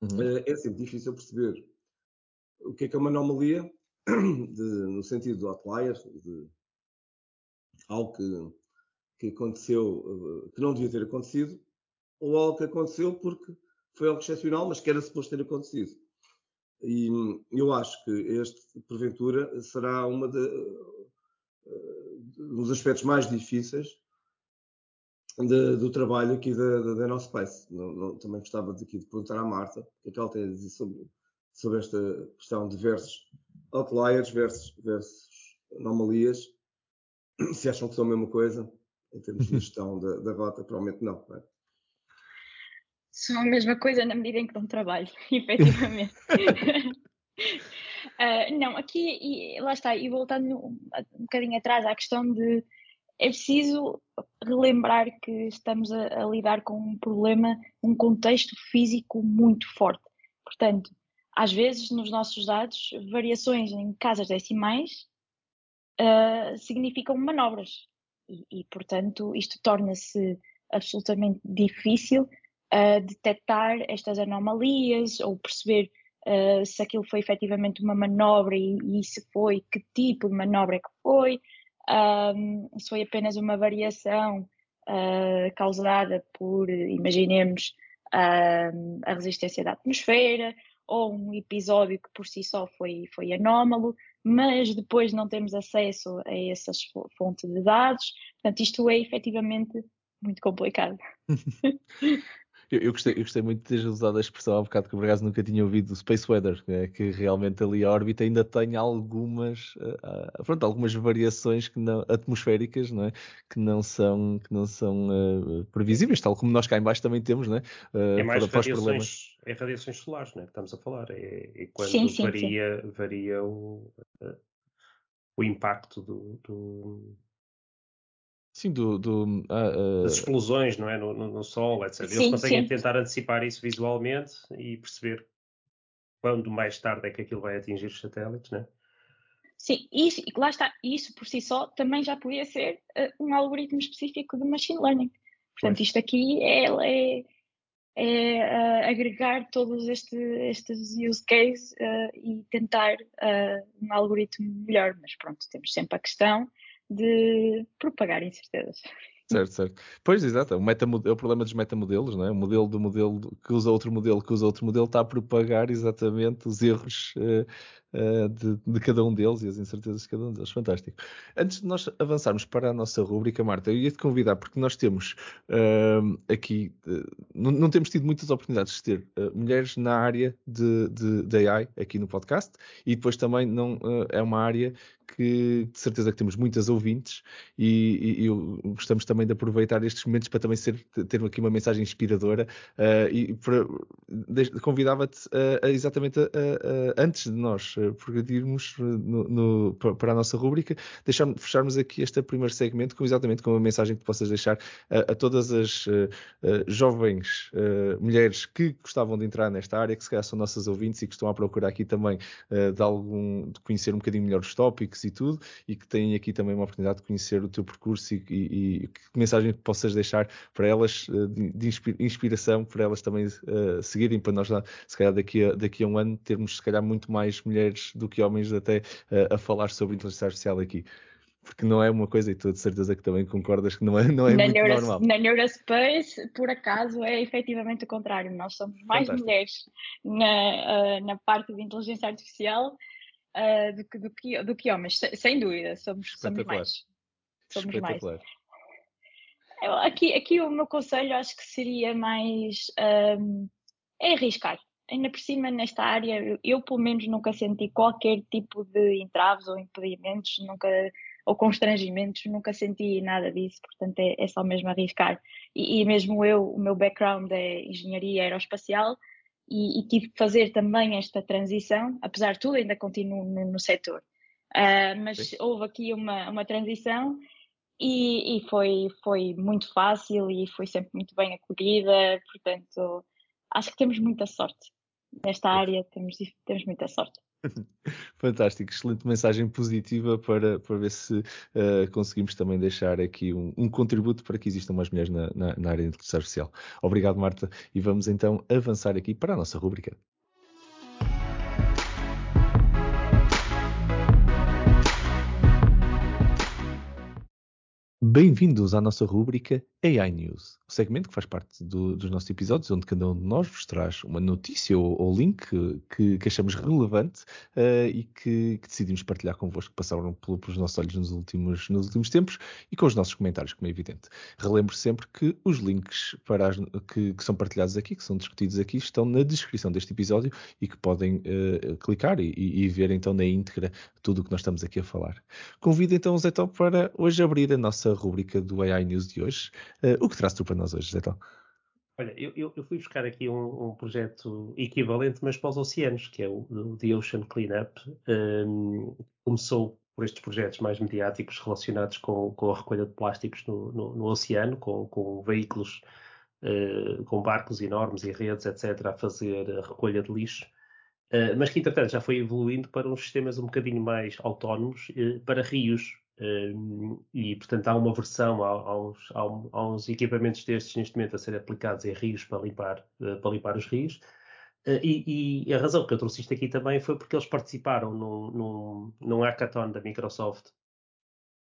Uhum. Uh, é sempre difícil perceber o que é que é uma anomalia, de, no sentido do outlier, de algo que, que aconteceu, que não devia ter acontecido, ou algo que aconteceu porque foi algo excepcional, mas que era suposto ter acontecido. E eu acho que este, porventura, será uma de, dos aspectos mais difíceis de, do trabalho aqui da, da, da Space. Não, não, também gostava de, aqui de perguntar à Marta o que é que ela tem a dizer sobre, sobre esta questão de versus outliers versus, versus anomalias. Se acham que são a mesma coisa, em termos de gestão da, da rota, provavelmente não. não é? São a mesma coisa na medida em que dão trabalho, efetivamente. uh, não, aqui, e, lá está, e voltando um, um bocadinho atrás à questão de é preciso relembrar que estamos a, a, lidar com um problema, um contexto físico muito forte. Portanto, às vezes nos nossos dados, variações em casas decimais uh, significam manobras. E, e portanto, isto torna-se absolutamente difícil uh, detectar estas anomalias ou perceber uh, se aquilo foi efetivamente uma manobra e, e se foi, que tipo de manobra é que foi, um, se foi apenas uma variação uh, causada por, imaginemos, a resistência da atmosfera ou um episódio que por si só foi, foi anómalo, mas depois não temos acesso a essas fontes de dados. Portanto, isto é efetivamente muito complicado. Eu, eu, gostei, eu gostei muito de ter usado a expressão há bocado que por acaso nunca tinha ouvido o Space Weather, é, que realmente ali a órbita ainda tem algumas, uh, pronto, algumas variações que não, atmosféricas não é? que não são, que não são uh, previsíveis, tal como nós cá em baixo também temos, não é? Uh, é mais para, radiações, é radiações solares, não é? que estamos a falar, é, é quando sim, sim, varia, sim. varia o, o impacto do, do Sim, do, do uh, das explosões, não é? No, no, no Sol, etc. Eles sim, conseguem sim. tentar antecipar isso visualmente e perceber quando mais tarde é que aquilo vai atingir os satélites, não é? Sim, isso, lá está, isso por si só também já podia ser uh, um algoritmo específico de machine learning. Portanto, pois. isto aqui é, é, é uh, agregar todos este, estes use cases uh, e tentar um algoritmo melhor, mas pronto, temos sempre a questão de propagar incertezas. Certo, certo. Pois, exato. É o, é o problema dos metamodelos, não é? O modelo do modelo que usa outro modelo que usa outro modelo está a propagar exatamente os erros uh, uh, de, de, cada um deles e as incertezas de cada um deles. Fantástico. Antes de nós avançarmos para a nossa rubrica, Marta, eu ia-te convidar, porque nós temos uh, aqui, não, não, temos tido muitas oportunidades de ter mulheres na área de, de, de, AI aqui no podcast e depois também não é uma área que de certeza que temos muitas ouvintes e, e, e gostamos também de aproveitar estes momentos para também ser, ter aqui uma mensagem inspiradora uh, e convidava-te uh, exatamente antes de nós progredirmos no, no, para a nossa rúbrica, fecharmos aqui este primeiro segmento com exatamente com uma mensagem que possas deixar a, a todas as jovens mulheres que gostavam de entrar nesta área, que se calhar são nossas ouvintes e que estão à procura aqui também de algum, de conhecer um bocadinho melhor os tópicos e tudo, e que têm aqui também uma oportunidade de conhecer o teu percurso e, e, e que mensagem que possas deixar para elas eh, de, de inspiração, para elas também seguirem, para nós, se calhar daqui a, daqui a um ano, termos se calhar muito mais mulheres do que homens até uh, a falar sobre inteligência artificial aqui porque não é uma coisa, e tu de certeza que também concordas que não é, não é muito Neuro, normal. Na Neurospace, por acaso, é efetivamente o contrário. Nós somos mais Fantástico. mulheres na, uh, na parte de inteligência artificial uh, do, que, do, que, do que homens, sem dúvida, somos, somos mais. Somos mais. Aqui, aqui o meu conselho acho que seria mais um, é arriscar. Ainda por cima, nesta área, eu, pelo menos nunca senti qualquer tipo de entraves ou impedimentos, nunca, ou constrangimentos, nunca senti nada disso, portanto é, é só mesmo arriscar. E, e, mesmo eu, o meu background é engenharia aeroespacial, e, e, tive que fazer também esta transição, apesar de tudo, ainda continuo no, no setor. Uh, mas Sim. houve aqui uma, uma transição e, e, foi, foi muito fácil e foi sempre muito bem acolhida, portanto, acho que temos muita sorte. Nesta área temos, temos muita sorte. Fantástico, excelente mensagem positiva para, para ver se uh, conseguimos também deixar aqui um, um, contributo para que existam mais mulheres na, na, na área de inteligência artificial. Obrigado, Marta, e vamos então avançar aqui para a nossa rúbrica. Bem-vindos à nossa rúbrica AI News, o segmento que faz parte do, dos nossos episódios, onde cada um de nós vos traz uma notícia ou, ou link que, que, achamos relevante uh, e que, que, decidimos partilhar convosco, que passaram pelos nossos olhos nos últimos, nos últimos tempos e com os nossos comentários, como é evidente. Relembro sempre que os links para as, que, que, são partilhados aqui, que são discutidos aqui, estão na descrição deste episódio e que podem uh, clicar e, e, ver então na íntegra tudo o que nós estamos aqui a falar. Convido então o Zé Top para hoje abrir a nossa rubrica do AI News de hoje. Uh, o que traz tu para nós hoje, Top? Olha, eu, eu, fui buscar aqui um, um, projeto equivalente, mas para os oceanos, que é o, o The Ocean Cleanup. Um, começou por estes projetos mais mediáticos relacionados com, com a recolha de plásticos no, no, no oceano, com, com veículos, uh, com barcos enormes e redes, etc., a fazer a recolha de lixo. Uh, mas que, entretanto, já foi evoluindo para uns sistemas um bocadinho mais autónomos uh, para rios, e, portanto, há uma versão, há, há, uns, há, há, uns, equipamentos destes neste momento a serem aplicados em rios para limpar, uh, para limpar os rios. Uh, e, e, a razão que eu trouxe isto aqui também foi porque eles participaram num, num, num hackathon da Microsoft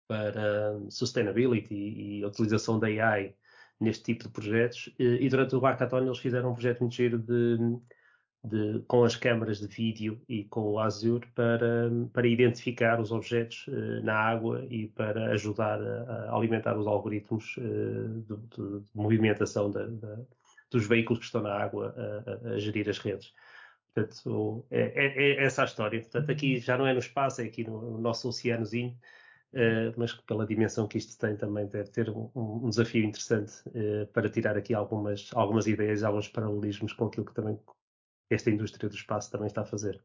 para sustainability e, e utilização da AI neste tipo de projetos. E, e durante o hackathon eles fizeram um projeto muito giro de de, com as câmaras de vídeo e com o Azure para, para identificar os objetos uh, na água e para ajudar a, a alimentar os algoritmos uh, de, de, de, movimentação da, da, dos veículos que estão na água a, a, a gerir as redes. Portanto, é, é, é, essa a história. Portanto, aqui já não é no espaço, é aqui no, no nosso oceanozinho, uh, mas pela dimensão que isto tem também deve ter um, um desafio interessante para tirar aqui algumas, algumas ideias, alguns paralelismos com aquilo que também esta indústria do espaço também está a fazer.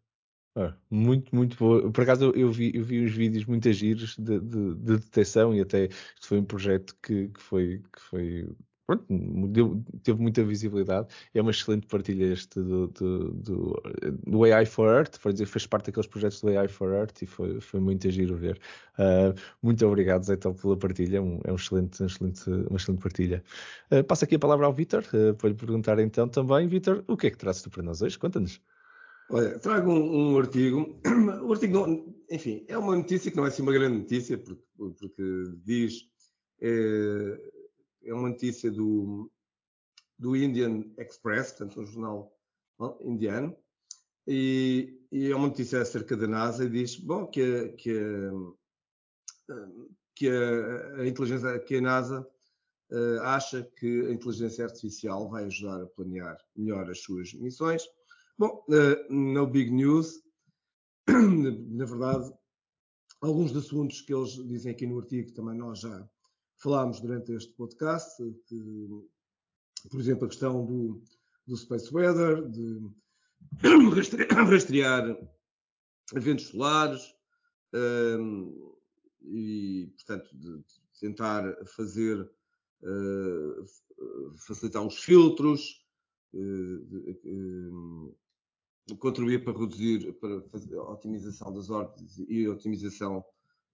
Ah, muito, muito boa. Por acaso eu vi, eu vi uns vídeos muito giros de, de, de detecção e até isto foi um projeto que, que foi, que foi pronto, deu, teve muita visibilidade. É uma excelente partilha este do, do, do, do AI for Earth, for dizer, fez parte daqueles projetos do AI for Earth e foi, foi muito giro ver. Uh, muito obrigado, Zé Tal, pela partilha, um, é um excelente, um excelente, uma excelente partilha. Uh, passo aqui a palavra ao Vitor, uh, para lhe perguntar então também, Vitor, o que é que trazes tu para nós hoje? Conta-nos. Olha, trago um, um, artigo. O artigo, não, enfim, é uma notícia que não é assim uma grande notícia, porque, porque diz é, é uma notícia do, do Indian Express, portanto, um jornal indiano, e, e, é uma notícia acerca da NASA e diz, bom, que, a, que, a, que a, a inteligência, que a NASA uh, acha que a inteligência artificial vai ajudar a planear melhor as suas missões. Bom, uh, no Big News, na verdade, alguns dos assuntos que eles dizem aqui no artigo também nós já falámos durante este podcast, que, por exemplo, a questão do, do Space Weather, de rastrear eventos solares um, e, portanto, de, de tentar fazer, uh, facilitar os filtros, de, um, contribuir para reduzir, para fazer a otimização das ordens e a otimização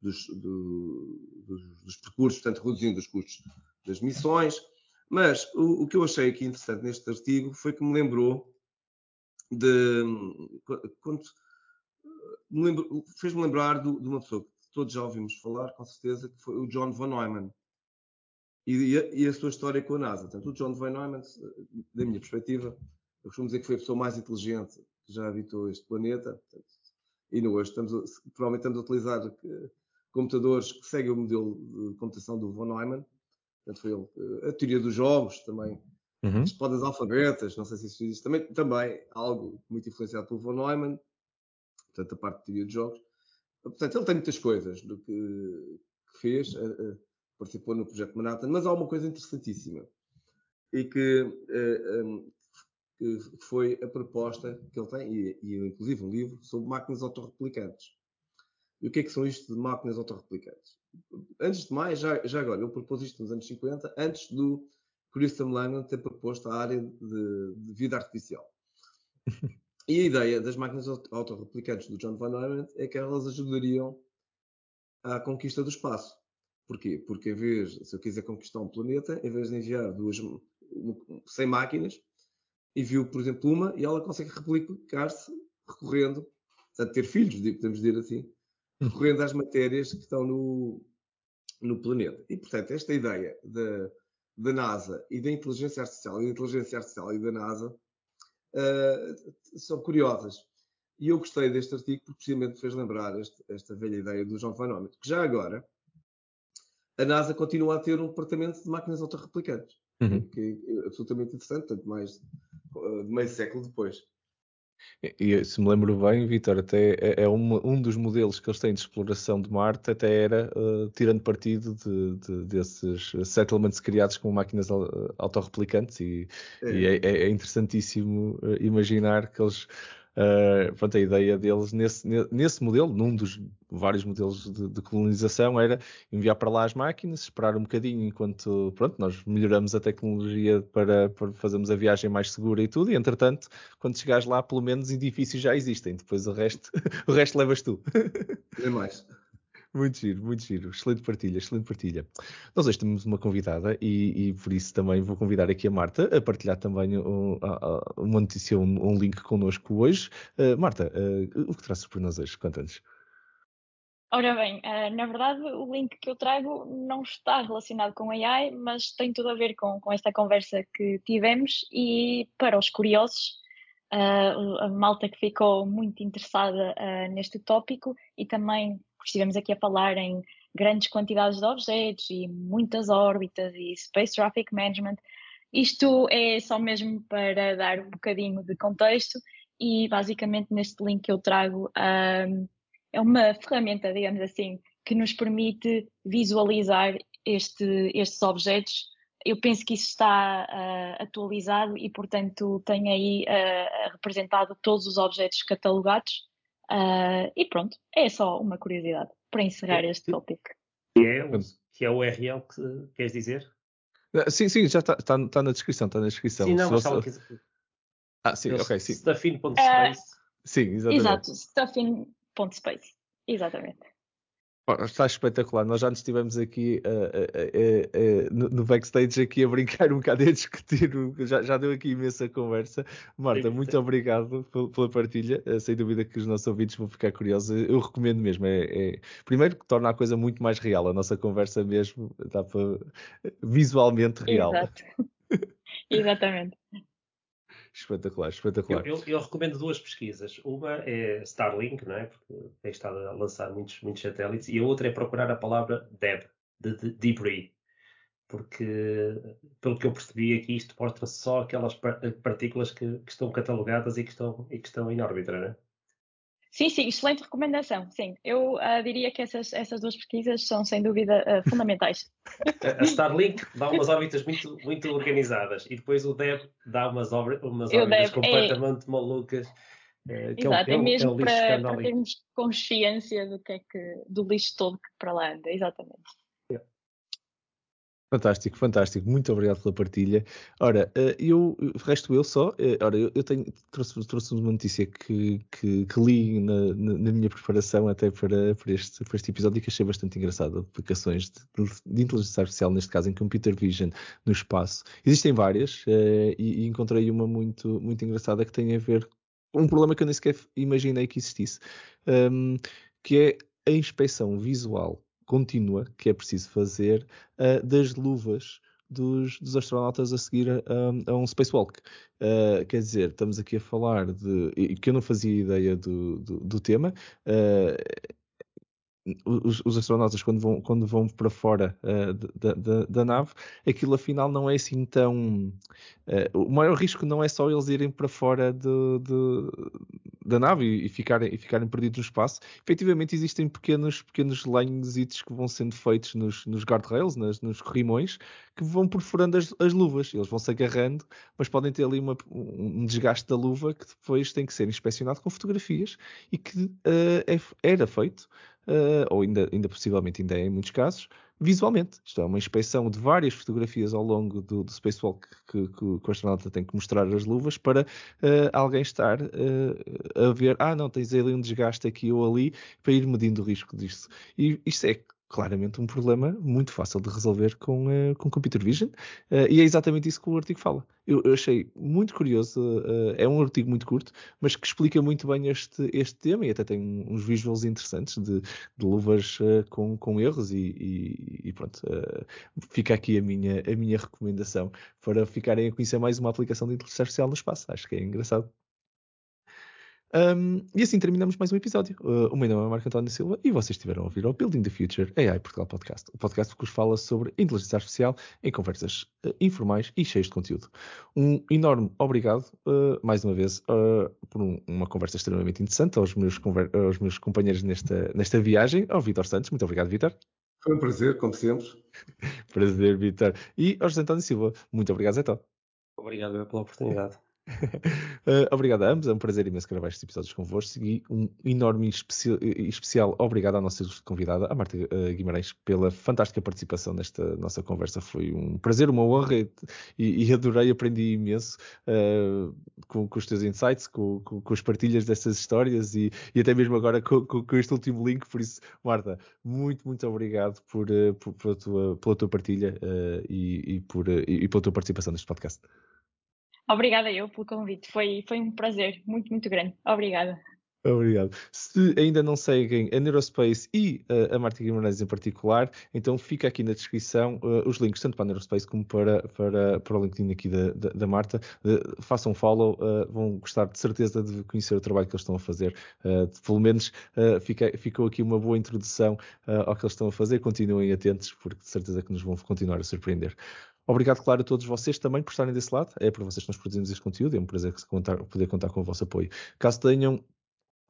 dos, do, dos, dos, percursos, portanto, reduzindo os custos das missões. Mas o, o, que eu achei aqui interessante neste artigo foi que me lembrou de. Quando, fez-me lembrar de, de, uma pessoa que todos já ouvimos falar, com certeza, que foi o John von Neumann. E, e, a, sua história com a NASA. Portanto, o John von Neumann, da minha perspectiva, eu costumo dizer que foi a pessoa mais inteligente que já habitou este planeta. Portanto, e hoje estamos, provavelmente estamos a utilizar computadores que seguem o modelo de computação do von Neumann. Portanto, foi ele. A teoria dos jogos também. Uhum. As podas alfabetas, não sei se isso existe. Também, também algo muito influenciado pelo von Neumann. Portanto, a parte de teoria dos jogos. Portanto, ele tem muitas coisas do que, que fez. Uh, uh, participou no projeto Manhattan. Mas há uma coisa interessantíssima. E que, que foi a proposta que ele tem, e, e inclusive um livro, sobre máquinas autorreplicantes. E o que é que são isto de máquinas autorreplicantes? Antes de mais, já, já agora, ele propôs isto nos anos 50, antes do Christian Langan ter proposto a área de, de vida artificial. E a ideia das máquinas autorreplicantes do John Von Neumann é que elas ajudariam à conquista do espaço. Porquê? Porque em vez, se eu quiser conquistar um planeta, em vez de enviar duas, 100 máquinas, envio, por exemplo, uma e ela consegue replicar-se recorrendo, portanto, ter filhos, podemos dizer assim, recorrendo às matérias que estão no, no planeta. E, portanto, esta ideia da, da NASA e da inteligência artificial, e da inteligência artificial e da NASA uh, são curiosas. E eu gostei deste artigo porque precisamente fez lembrar este, esta velha ideia do João Fanómetro, que já agora a NASA continua a ter um departamento de máquinas autorreplicantes, uhum. que é absolutamente interessante, tanto mais de meio século depois. E se me lembro bem, Vitor, até é, é um dos modelos que eles têm de exploração de Marte, até era uh, tirando partido de, de, desses settlements criados com máquinas autorreplicantes. E é, e é, é interessantíssimo uh, imaginar que eles Uh, pronto, a ideia deles nesse, nesse modelo, num dos vários modelos de, de, colonização, era enviar para lá as máquinas, esperar um bocadinho enquanto pronto, nós melhoramos a tecnologia para, para fazermos a viagem mais segura e tudo, e entretanto, quando chegares lá, pelo menos edifícios já existem, depois o resto, o resto levas tu. É mais. Muito giro, muito giro. Excelente partilha, excelente partilha. Nós hoje temos uma convidada e, e por isso também vou convidar aqui a Marta a partilhar também um, uma notícia, um, um, link connosco hoje. Uh, Marta, uh, o que trazes por nós hoje? Conta-nos. Ora bem, uh, na verdade o link que eu trago não está relacionado com AI, mas tem tudo a ver com, com esta conversa que tivemos e para os curiosos, a malta que ficou muito interessada neste tópico e também estivemos aqui a falar em grandes quantidades de objetos e muitas órbitas e Space Traffic Management. Isto é só mesmo para dar um bocadinho de contexto e basicamente neste link que eu trago um, é uma ferramenta, digamos assim, que nos permite visualizar este, estes objetos. Eu penso que isso está uh, atualizado e, portanto, tem aí uh, representado todos os objetos catalogados Uh, e pronto, é só uma curiosidade para encerrar este tópico. Que é, o, que é o URL que queres dizer? Ah, sim, sim, já está tá, tá na descrição, está na descrição. Sim, não, mas aqui. Ah, sim, ok, sim. Stuffin.space. Uh, sim, exatamente. Exato, stuffin.space, exatamente. Está espetacular. Nós já nos estivemos aqui uh, uh, uh, no, backstage aqui a brincar um bocado e a discutir. Já, já deu aqui imensa conversa. Marta, sim, muito obrigado pela partilha. Eh, sem dúvida que os nossos ouvintes vão ficar curiosos. Eu recomendo mesmo. É, é, primeiro que torna a coisa muito mais real. A nossa conversa mesmo está para, visualmente real. Exato. Exatamente. Espetacular, espetacular. Eu, eu, eu, recomendo duas pesquisas. Uma é Starlink, não é? Porque tem estado a lançar muitos, muitos satélites, e a outra é procurar a palavra DEB, de, de debris. Porque, pelo que eu percebi aqui, isto mostra só aquelas partículas que, que estão catalogadas e que estão, e que estão em órbita, não é? Sim, sim, excelente recomendação. Sim, eu uh, diria que essas, essas duas pesquisas são sem dúvida uh, fundamentais. A Starlink dá umas órbitas muito, muito organizadas e depois o DEB dá umas, umas órbitas é completamente é... malucas. Uh, Exato, é, é, é mesmo é para, para, termos consciência do que é que do lixo todo que para lá anda, exatamente. Fantástico, fantástico. Muito obrigado pela partilha. Ora, eh, eu, resto eu só. Eh, ora, eu, tenho, trouxe, trouxe uma notícia que, que, que li na, na, minha preparação até para, para, este, para este episódio e que achei bastante engraçado. Aplicações de, de, inteligência artificial, neste caso em computer vision no espaço. Existem várias uh, e, e, encontrei uma muito, muito engraçada que tem a ver com um problema que eu nem sequer imaginei que existisse, um, que é a inspeção visual contínua que é preciso fazer uh, das luvas dos, dos, astronautas a seguir a, a um spacewalk. Uh, quer dizer, estamos aqui a falar de. que eu não fazia ideia do, do, do tema. Uh, os, os, astronautas quando vão, quando vão para fora uh, da, da, da, nave, aquilo afinal não é assim tão. Uh, o maior risco não é só eles irem para fora de, de, da nave e, e, ficarem, e ficarem perdidos no espaço. Efetivamente existem pequenos, pequenos lenhos que vão sendo feitos nos, nos guardrails, nas, nos corrimões, que vão perfurando as, as luvas. Eles vão se agarrando, mas podem ter ali uma, um desgaste da luva que depois tem que ser inspecionado com fotografias e que uh, é, era feito uh, ou ainda, ainda possivelmente ainda é em muitos casos, visualmente. Isto é uma inspeção de várias fotografias ao longo do, do spacewalk que, que, que, o astronauta tem que mostrar as luvas para uh, alguém estar uh, a ver, ah não, tens ali um desgaste aqui ou ali, para ir medindo o risco disso. E isto é claramente um problema muito fácil de resolver com, uh, com Computer Vision, uh, e é exatamente isso que o artigo fala. Eu, eu achei muito curioso, uh, é um artigo muito curto, mas que explica muito bem este, este tema e até tem uns visuals interessantes de, de luvas com, com erros e, e, e pronto, fica aqui a minha, a minha recomendação para ficarem a conhecer mais uma aplicação de inteligência artificial no espaço. Acho que é engraçado. Um, e assim terminamos mais um episódio. Uh, o meu nome é Marco António Silva e vocês estiveram a ouvir o Building the Future AI Portugal Podcast, o podcast que vos fala sobre inteligência artificial em conversas uh, informais e cheias de conteúdo. Um enorme obrigado, uh, mais uma vez, uh, por um, uma conversa extremamente interessante aos meus, aos meus companheiros nesta, nesta viagem, ao Vitor Santos. Muito obrigado, Vitor. Foi um prazer, como sempre. prazer, Vitor. E ao José António Silva. Muito obrigado, Zé Obrigado pela oportunidade. Uh, obrigado a ambos, é um prazer imenso gravar estes episódios convosco e um enorme especial, especial obrigado à nossa convidada, a Marta uh, Guimarães, pela fantástica participação nesta nossa conversa. Foi um prazer, uma honra e, e adorei, aprendi imenso uh, com, com, os teus insights, com, com, com as partilhas destas histórias e, e até mesmo agora com, este último link. Por isso, Marta, muito, muito obrigado por, por pela, tua, pela tua partilha e, e, por, e pela tua participação neste podcast. Obrigada eu pelo convite, foi, foi um prazer muito, muito grande. Obrigada. Obrigado. Se ainda não seguem a Neurospace e uh, a Marta Guimarães em particular, então fica aqui na descrição uh, os links tanto para a Neurospace como para, para, para o LinkedIn aqui da, da, da Marta. Uh, façam follow, vão gostar de certeza de conhecer o trabalho que eles estão a fazer. pelo menos fica, ficou aqui uma boa introdução ao que eles estão a fazer. Continuem atentos, porque de certeza que nos vão continuar a surpreender. Obrigado, claro, a todos vocês também por estarem desse lado. É por vocês que nós produzimos este conteúdo. É um prazer contar, poder contar com o vosso apoio. Caso tenham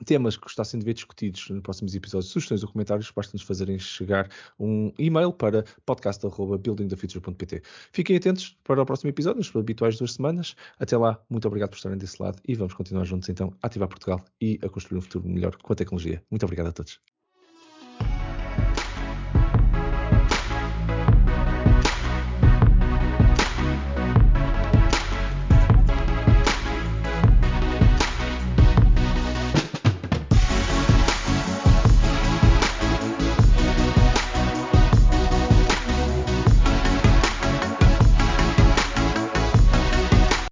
temas que gostassem de ver discutidos nos próximos episódios, sugestões ou comentários, basta-nos fazerem chegar um e-mail para podcast.buildingthefuture.pt. Fiquem atentos para o próximo episódio, nos habituais duas semanas. Até lá, muito obrigado por estarem desse lado e vamos continuar juntos então a ativar Portugal e a construir um futuro melhor com a tecnologia. Muito obrigado a todos.